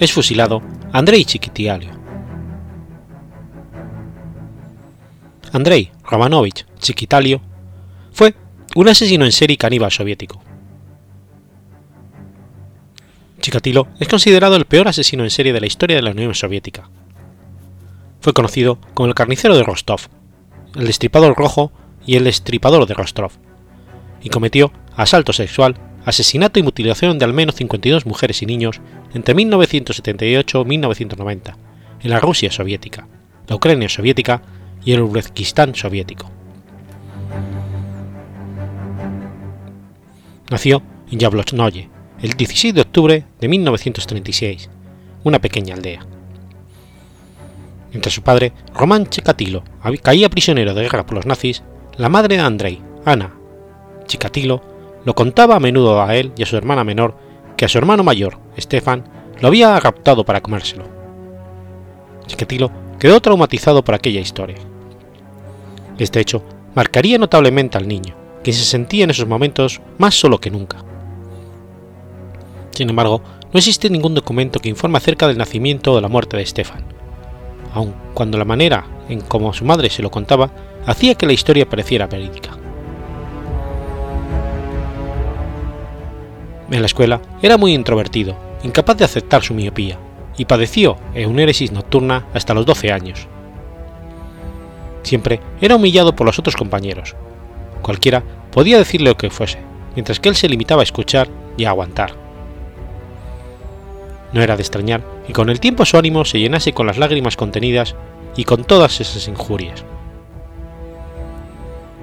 A: Es fusilado Andrei Chiquitialio. Andrei Romanovich Chiquitalio fue un asesino en serie caníbal soviético. Chikatilo es considerado el peor asesino en serie de la historia de la Unión Soviética. Fue conocido como el carnicero de Rostov, el destripador rojo y el destripador de Rostov, y cometió asalto sexual, asesinato y mutilación de al menos 52 mujeres y niños entre 1978 y 1990 en la Rusia soviética, la Ucrania soviética y el Uzbekistán soviético. Nació en Yablosnoye el 16 de octubre de 1936, una pequeña aldea. Mientras su padre, Román Chikatilo, caía prisionero de guerra por los nazis, la madre de Andrei, Ana Chikatilo, lo contaba a menudo a él y a su hermana menor que a su hermano mayor, Stefan, lo había raptado para comérselo. Chikatilo quedó traumatizado por aquella historia. Este hecho marcaría notablemente al niño, que se sentía en esos momentos más solo que nunca. Sin embargo, no existe ningún documento que informe acerca del nacimiento o la muerte de Stefan, aun cuando la manera en cómo su madre se lo contaba hacía que la historia pareciera verídica. En la escuela era muy introvertido, incapaz de aceptar su miopía, y padeció eunéresis nocturna hasta los 12 años. Siempre era humillado por los otros compañeros. Cualquiera podía decirle lo que fuese, mientras que él se limitaba a escuchar y a aguantar. No era de extrañar que con el tiempo su ánimo se llenase con las lágrimas contenidas y con todas esas injurias.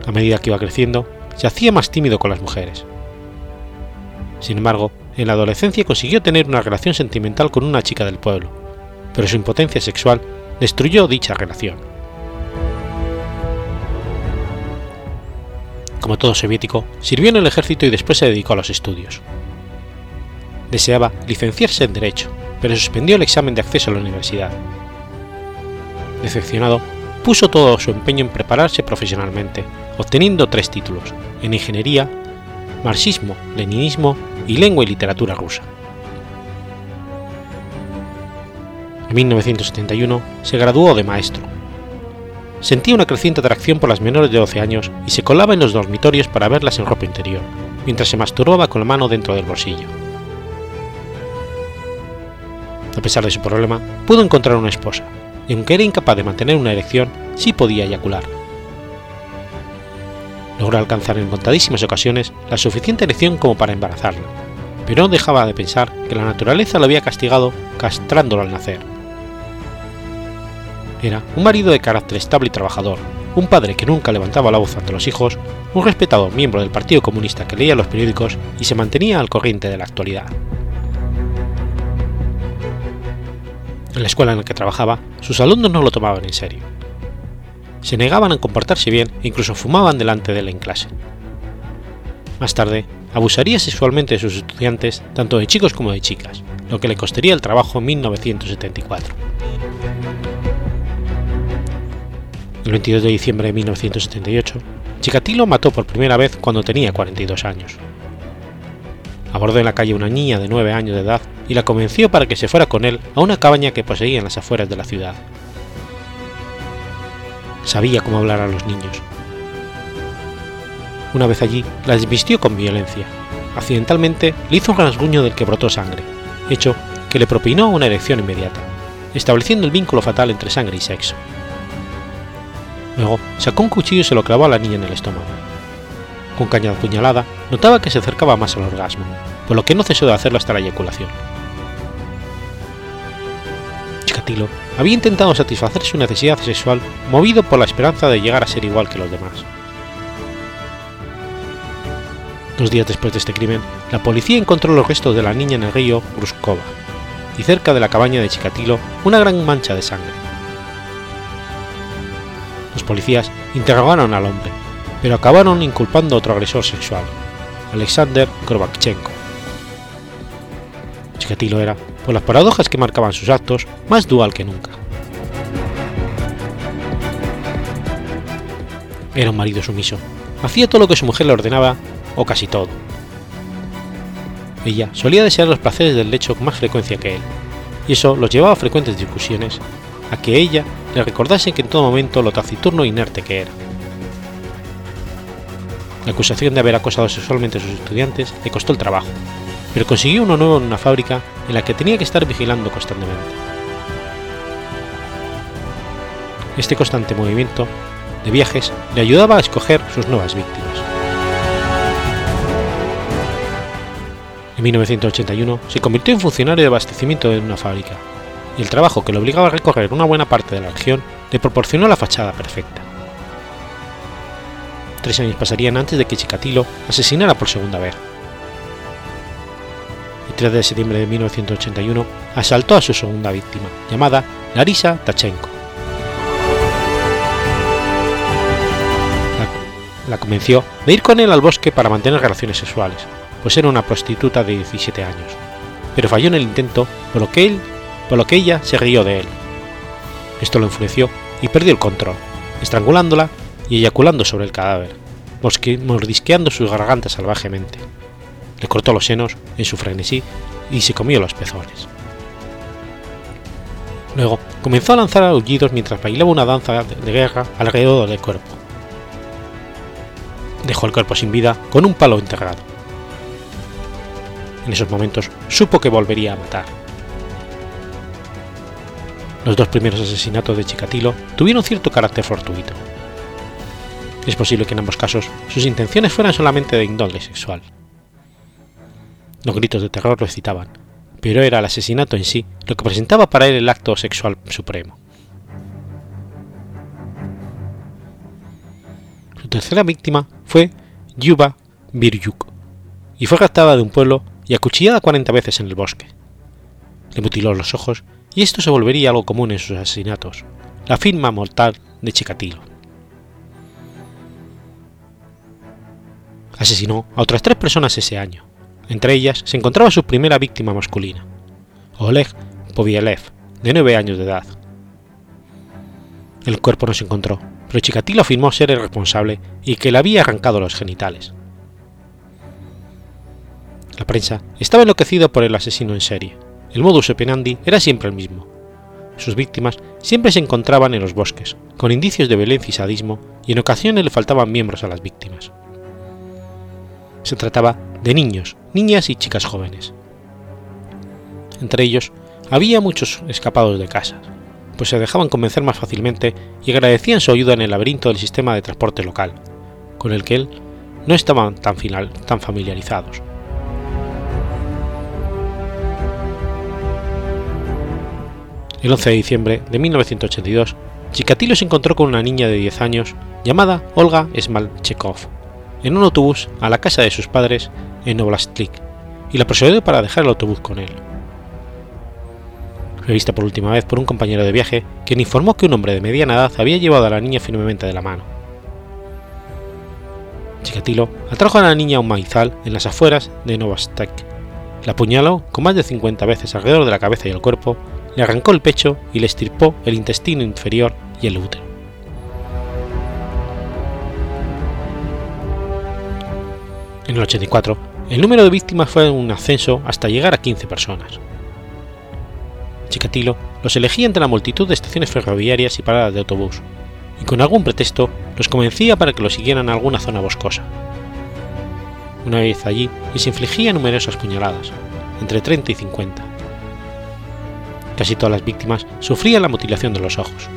A: A medida que iba creciendo, se hacía más tímido con las mujeres. Sin embargo, en la adolescencia consiguió tener una relación sentimental con una chica del pueblo, pero su impotencia sexual destruyó dicha relación. Como todo soviético, sirvió en el ejército y después se dedicó a los estudios. Deseaba licenciarse en Derecho, pero suspendió el examen de acceso a la universidad. Decepcionado, puso todo su empeño en prepararse profesionalmente, obteniendo tres títulos, en Ingeniería, Marxismo, Leninismo y Lengua y Literatura Rusa. En 1971 se graduó de maestro. Sentía una creciente atracción por las menores de 12 años y se colaba en los dormitorios para verlas en ropa interior, mientras se masturbaba con la mano dentro del bolsillo. A pesar de su problema, pudo encontrar una esposa, y aunque era incapaz de mantener una erección, sí podía eyacular. Logró alcanzar en contadísimas ocasiones la suficiente erección como para embarazarla, pero no dejaba de pensar que la naturaleza lo había castigado castrándolo al nacer. Era un marido de carácter estable y trabajador, un padre que nunca levantaba la voz ante los hijos, un respetado miembro del Partido Comunista que leía los periódicos y se mantenía al corriente de la actualidad. En la escuela en la que trabajaba, sus alumnos no lo tomaban en serio. Se negaban a comportarse bien e incluso fumaban delante de él en clase. Más tarde, abusaría sexualmente de sus estudiantes, tanto de chicos como de chicas, lo que le costaría el trabajo en 1974. El 22 de diciembre de 1978, Chikatilo mató por primera vez cuando tenía 42 años. Abordó en la calle una niña de 9 años de edad y la convenció para que se fuera con él a una cabaña que poseía en las afueras de la ciudad. Sabía cómo hablar a los niños. Una vez allí, la desvistió con violencia. Accidentalmente le hizo un rasguño del que brotó sangre, hecho que le propinó una erección inmediata, estableciendo el vínculo fatal entre sangre y sexo. Luego sacó un cuchillo y se lo clavó a la niña en el estómago. Con caña apuñalada, notaba que se acercaba más al orgasmo, por lo que no cesó de hacerlo hasta la eyaculación. Había intentado satisfacer su necesidad sexual movido por la esperanza de llegar a ser igual que los demás. Dos días después de este crimen, la policía encontró los restos de la niña en el río Bruskova y cerca de la cabaña de Chikatilo una gran mancha de sangre. Los policías interrogaron al hombre, pero acabaron inculpando a otro agresor sexual, Alexander Korbakchenko. Chikatilo era, por las paradojas que marcaban sus actos, más dual que nunca. Era un marido sumiso, hacía todo lo que su mujer le ordenaba, o casi todo. ella solía desear los placeres del lecho con más frecuencia que él, y eso los llevaba a frecuentes discusiones, a que ella le recordase que en todo momento lo taciturno e inerte que era. La acusación de haber acosado sexualmente a sus estudiantes le costó el trabajo, pero consiguió uno nuevo en una fábrica en la que tenía que estar vigilando constantemente. Este constante movimiento de viajes le ayudaba a escoger sus nuevas víctimas. En 1981 se convirtió en funcionario de abastecimiento de una fábrica, y el trabajo que le obligaba a recorrer una buena parte de la región le proporcionó la fachada perfecta. Tres años pasarían antes de que Chikatilo asesinara por segunda vez. El 3 de septiembre de 1981 asaltó a su segunda víctima, llamada Larisa Tachenko. La, la convenció de ir con él al bosque para mantener relaciones sexuales, pues era una prostituta de 17 años, pero falló en el intento por lo que él, por lo que ella se rió de él. Esto lo enfureció y perdió el control, estrangulándola y eyaculando sobre el cadáver, mordisqueando su garganta salvajemente. Le cortó los senos en su frenesí y se comió los pezones. Luego comenzó a lanzar aullidos mientras bailaba una danza de guerra alrededor del cuerpo. Dejó el cuerpo sin vida con un palo enterrado. En esos momentos supo que volvería a matar. Los dos primeros asesinatos de Chikatilo tuvieron cierto carácter fortuito. Es posible que en ambos casos sus intenciones fueran solamente de índole sexual. Los gritos de terror lo excitaban, pero era el asesinato en sí lo que presentaba para él el acto sexual supremo. Su tercera víctima fue Yuba Biryuk, y fue raptada de un pueblo y acuchillada 40 veces en el bosque. Le mutiló los ojos y esto se volvería algo común en sus asesinatos, la firma mortal de Chikatilo. Asesinó a otras tres personas ese año. Entre ellas se encontraba su primera víctima masculina, Oleg Povielev, de 9 años de edad. El cuerpo no se encontró, pero Chikatilo afirmó ser el responsable y que le había arrancado los genitales. La prensa estaba enloquecida por el asesino en serie. El modus operandi era siempre el mismo. Sus víctimas siempre se encontraban en los bosques, con indicios de violencia y sadismo, y en ocasiones le faltaban miembros a las víctimas. Se trataba de niños, niñas y chicas jóvenes. Entre ellos había muchos escapados de casa, pues se dejaban convencer más fácilmente y agradecían su ayuda en el laberinto del sistema de transporte local, con el que él no estaban tan, final, tan familiarizados. El 11 de diciembre de 1982, Chikatilo se encontró con una niña de 10 años llamada Olga Smalchekov en un autobús a la casa de sus padres en Novostlik y la procedió para dejar el autobús con él. Fue vista por última vez por un compañero de viaje quien informó que un hombre de mediana edad había llevado a la niña firmemente de la mano. Chikatilo atrajo a la niña a un maizal en las afueras de Novostek, la apuñaló con más de 50 veces alrededor de la cabeza y el cuerpo le arrancó el pecho y le estirpó el intestino inferior y el útero. En el 84, el número de víctimas fue en un ascenso hasta llegar a 15 personas. Chikatilo los elegía entre la multitud de estaciones ferroviarias y paradas de autobús, y con algún pretexto los convencía para que lo siguieran a alguna zona boscosa. Una vez allí les infligía numerosas puñaladas, entre 30 y 50, Casi todas las víctimas sufrían la mutilación de los ojos.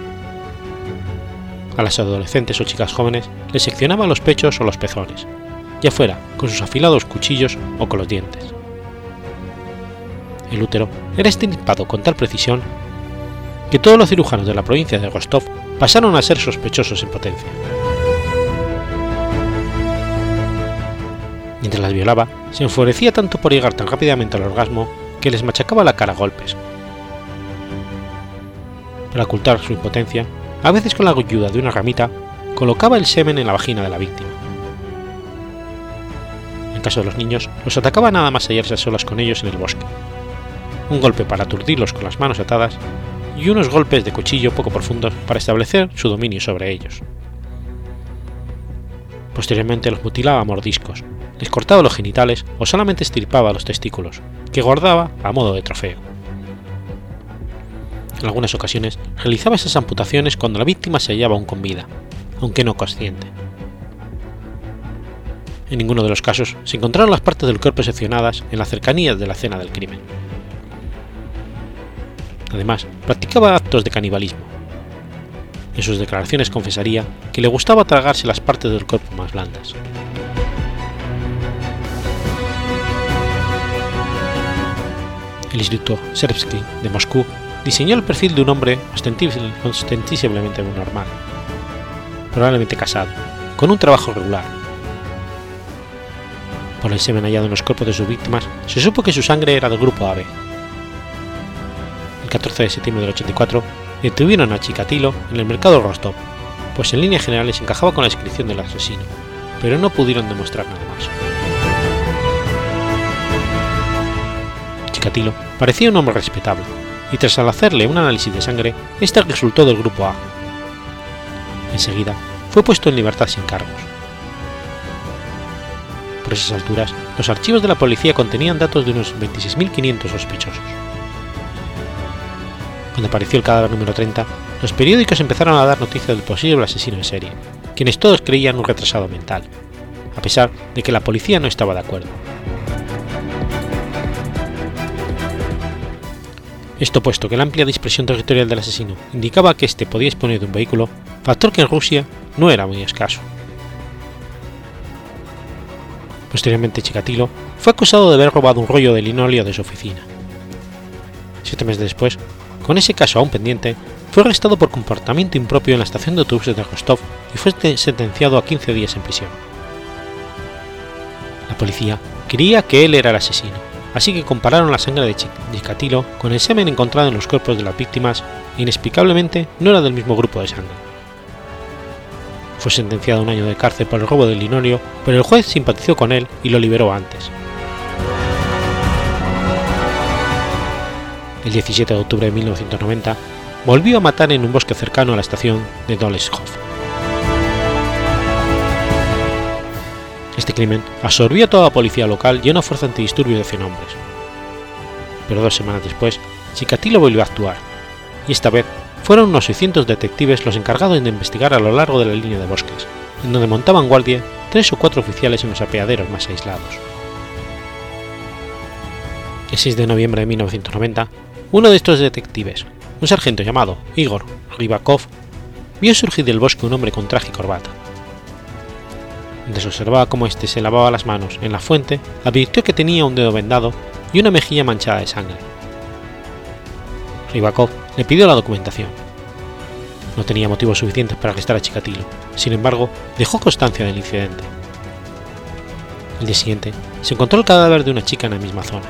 A: A las adolescentes o chicas jóvenes les seccionaba los pechos o los pezones, ya fuera con sus afilados cuchillos o con los dientes. El útero era estirpado con tal precisión que todos los cirujanos de la provincia de Rostov pasaron a ser sospechosos en potencia. Mientras las violaba, se enfurecía tanto por llegar tan rápidamente al orgasmo que les machacaba la cara a golpes, para ocultar su impotencia, a veces con la ayuda de una ramita, colocaba el semen en la vagina de la víctima. Caso de los niños, los atacaba nada más hallarse a solas con ellos en el bosque. Un golpe para aturdirlos con las manos atadas y unos golpes de cuchillo poco profundos para establecer su dominio sobre ellos. Posteriormente los mutilaba a mordiscos, les cortaba los genitales o solamente estirpaba los testículos, que guardaba a modo de trofeo. En algunas ocasiones realizaba esas amputaciones cuando la víctima se hallaba aún con vida, aunque no consciente. En ninguno de los casos se encontraron las partes del cuerpo seccionadas en las cercanías de la escena del crimen. Además, practicaba actos de canibalismo. En sus declaraciones confesaría que le gustaba tragarse las partes del cuerpo más blandas. El Instituto Serbsky de Moscú diseñó el perfil de un hombre ostensiblemente normal, probablemente casado, con un trabajo regular. Por el semen hallado en los cuerpos de sus víctimas, se supo que su sangre era del grupo AB. El 14 de septiembre del 84 detuvieron a Chikatilo en el mercado Rostov, pues en líneas generales encajaba con la descripción del asesino, pero no pudieron demostrar nada más. Chikatilo parecía un hombre respetable, y tras hacerle un análisis de sangre, este resultó del grupo A. Enseguida, fue puesto en libertad sin cargos. Esas alturas, los archivos de la policía contenían datos de unos 26.500 sospechosos. Cuando apareció el cadáver número 30, los periódicos empezaron a dar noticias del posible asesino en serie, quienes todos creían un retrasado mental, a pesar de que la policía no estaba de acuerdo. Esto puesto que la amplia dispersión territorial del asesino indicaba que éste podía disponer de un vehículo, factor que en Rusia no era muy escaso. Posteriormente Chikatilo fue acusado de haber robado un rollo de linóleo de su oficina. Siete meses después, con ese caso aún pendiente, fue arrestado por comportamiento impropio en la estación de autobuses de Rostov y fue sentenciado a 15 días en prisión. La policía creía que él era el asesino, así que compararon la sangre de Chikatilo con el semen encontrado en los cuerpos de las víctimas e inexplicablemente no era del mismo grupo de sangre. Fue sentenciado a un año de cárcel por el robo del linoleo, pero el juez simpatizó con él y lo liberó antes. El 17 de octubre de 1990, volvió a matar en un bosque cercano a la estación de Doleshov. Este crimen absorbió a toda la policía local y una fuerza antidisturbios de 100 hombres. Pero dos semanas después, Chikatilo volvió a actuar, y esta vez fueron unos 600 detectives los encargados de investigar a lo largo de la línea de bosques, en donde montaban guardia tres o cuatro oficiales en los apeaderos más aislados. El 6 de noviembre de 1990, uno de estos detectives, un sargento llamado Igor Rybakov, vio surgir del bosque un hombre con traje y corbata mientras observaba cómo éste se lavaba las manos en la fuente, advirtió que tenía un dedo vendado y una mejilla manchada de sangre. Rybakov le pidió la documentación. No tenía motivos suficientes para arrestar a Chikatilo, sin embargo, dejó constancia del incidente. El día siguiente, se encontró el cadáver de una chica en la misma zona.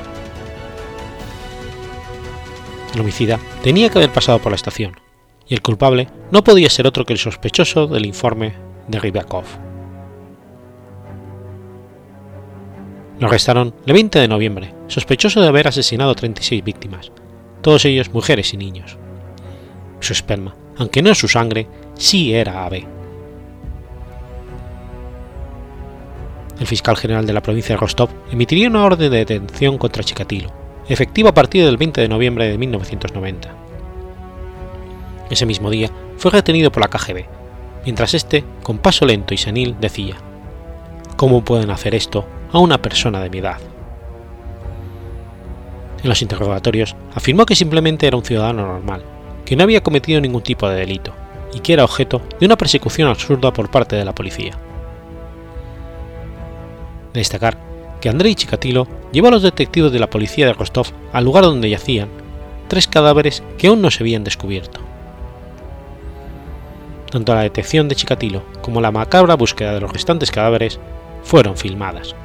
A: El homicida tenía que haber pasado por la estación, y el culpable no podía ser otro que el sospechoso del informe de Rybakov. Lo arrestaron el 20 de noviembre, sospechoso de haber asesinado a 36 víctimas, todos ellos mujeres y niños. Su esperma, aunque no su sangre, sí era ave. El fiscal general de la provincia de Rostov emitiría una orden de detención contra Chikatilo, efectiva a partir del 20 de noviembre de 1990. Ese mismo día fue retenido por la KGB, mientras este, con paso lento y senil, decía: ¿Cómo pueden hacer esto a una persona de mi edad. En los interrogatorios afirmó que simplemente era un ciudadano normal, que no había cometido ningún tipo de delito y que era objeto de una persecución absurda por parte de la policía. destacar que Andrei Chikatilo llevó a los detectives de la policía de Rostov al lugar donde yacían tres cadáveres que aún no se habían descubierto. Tanto la detección de Chikatilo como la macabra búsqueda de los restantes cadáveres fueron filmadas.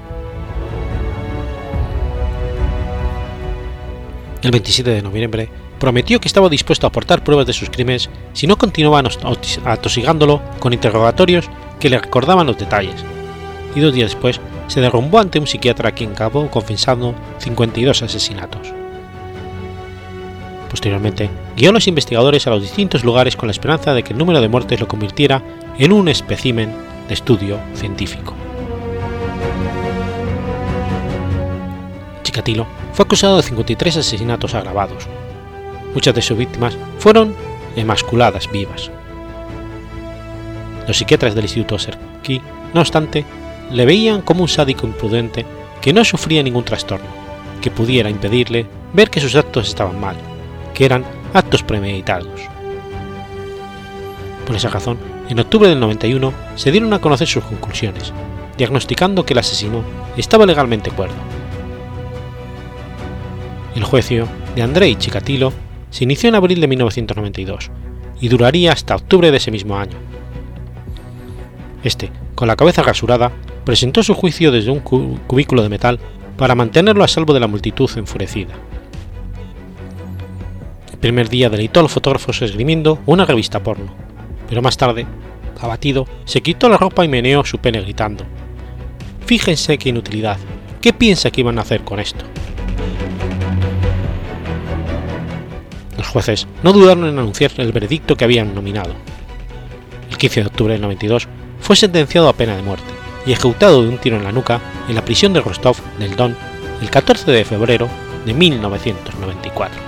A: El 27 de noviembre, prometió que estaba dispuesto a aportar pruebas de sus crímenes si no continuaban atosigándolo con interrogatorios que le recordaban los detalles, y dos días después se derrumbó ante un psiquiatra a quien acabó confesando 52 asesinatos. Posteriormente, guió a los investigadores a los distintos lugares con la esperanza de que el número de muertes lo convirtiera en un espécimen de estudio científico. Chikatilo fue acusado de 53 asesinatos agravados. Muchas de sus víctimas fueron emasculadas vivas. Los psiquiatras del Instituto Serki, no obstante, le veían como un sádico imprudente que no sufría ningún trastorno, que pudiera impedirle ver que sus actos estaban mal, que eran actos premeditados. Por esa razón, en octubre del 91 se dieron a conocer sus conclusiones, diagnosticando que el asesino estaba legalmente cuerdo. El juicio de Andrei Chikatilo se inició en abril de 1992 y duraría hasta octubre de ese mismo año. Este, con la cabeza rasurada, presentó su juicio desde un cubículo de metal para mantenerlo a salvo de la multitud enfurecida. El primer día deleitó a los fotógrafos esgrimiendo una revista porno, pero más tarde, abatido, se quitó la ropa y meneó su pene gritando: Fíjense qué inutilidad, ¿qué piensa que iban a hacer con esto? Los jueces no dudaron en anunciar el veredicto que habían nominado. El 15 de octubre del 92 fue sentenciado a pena de muerte y ejecutado de un tiro en la nuca en la prisión de Rostov del Don el 14 de febrero de 1994.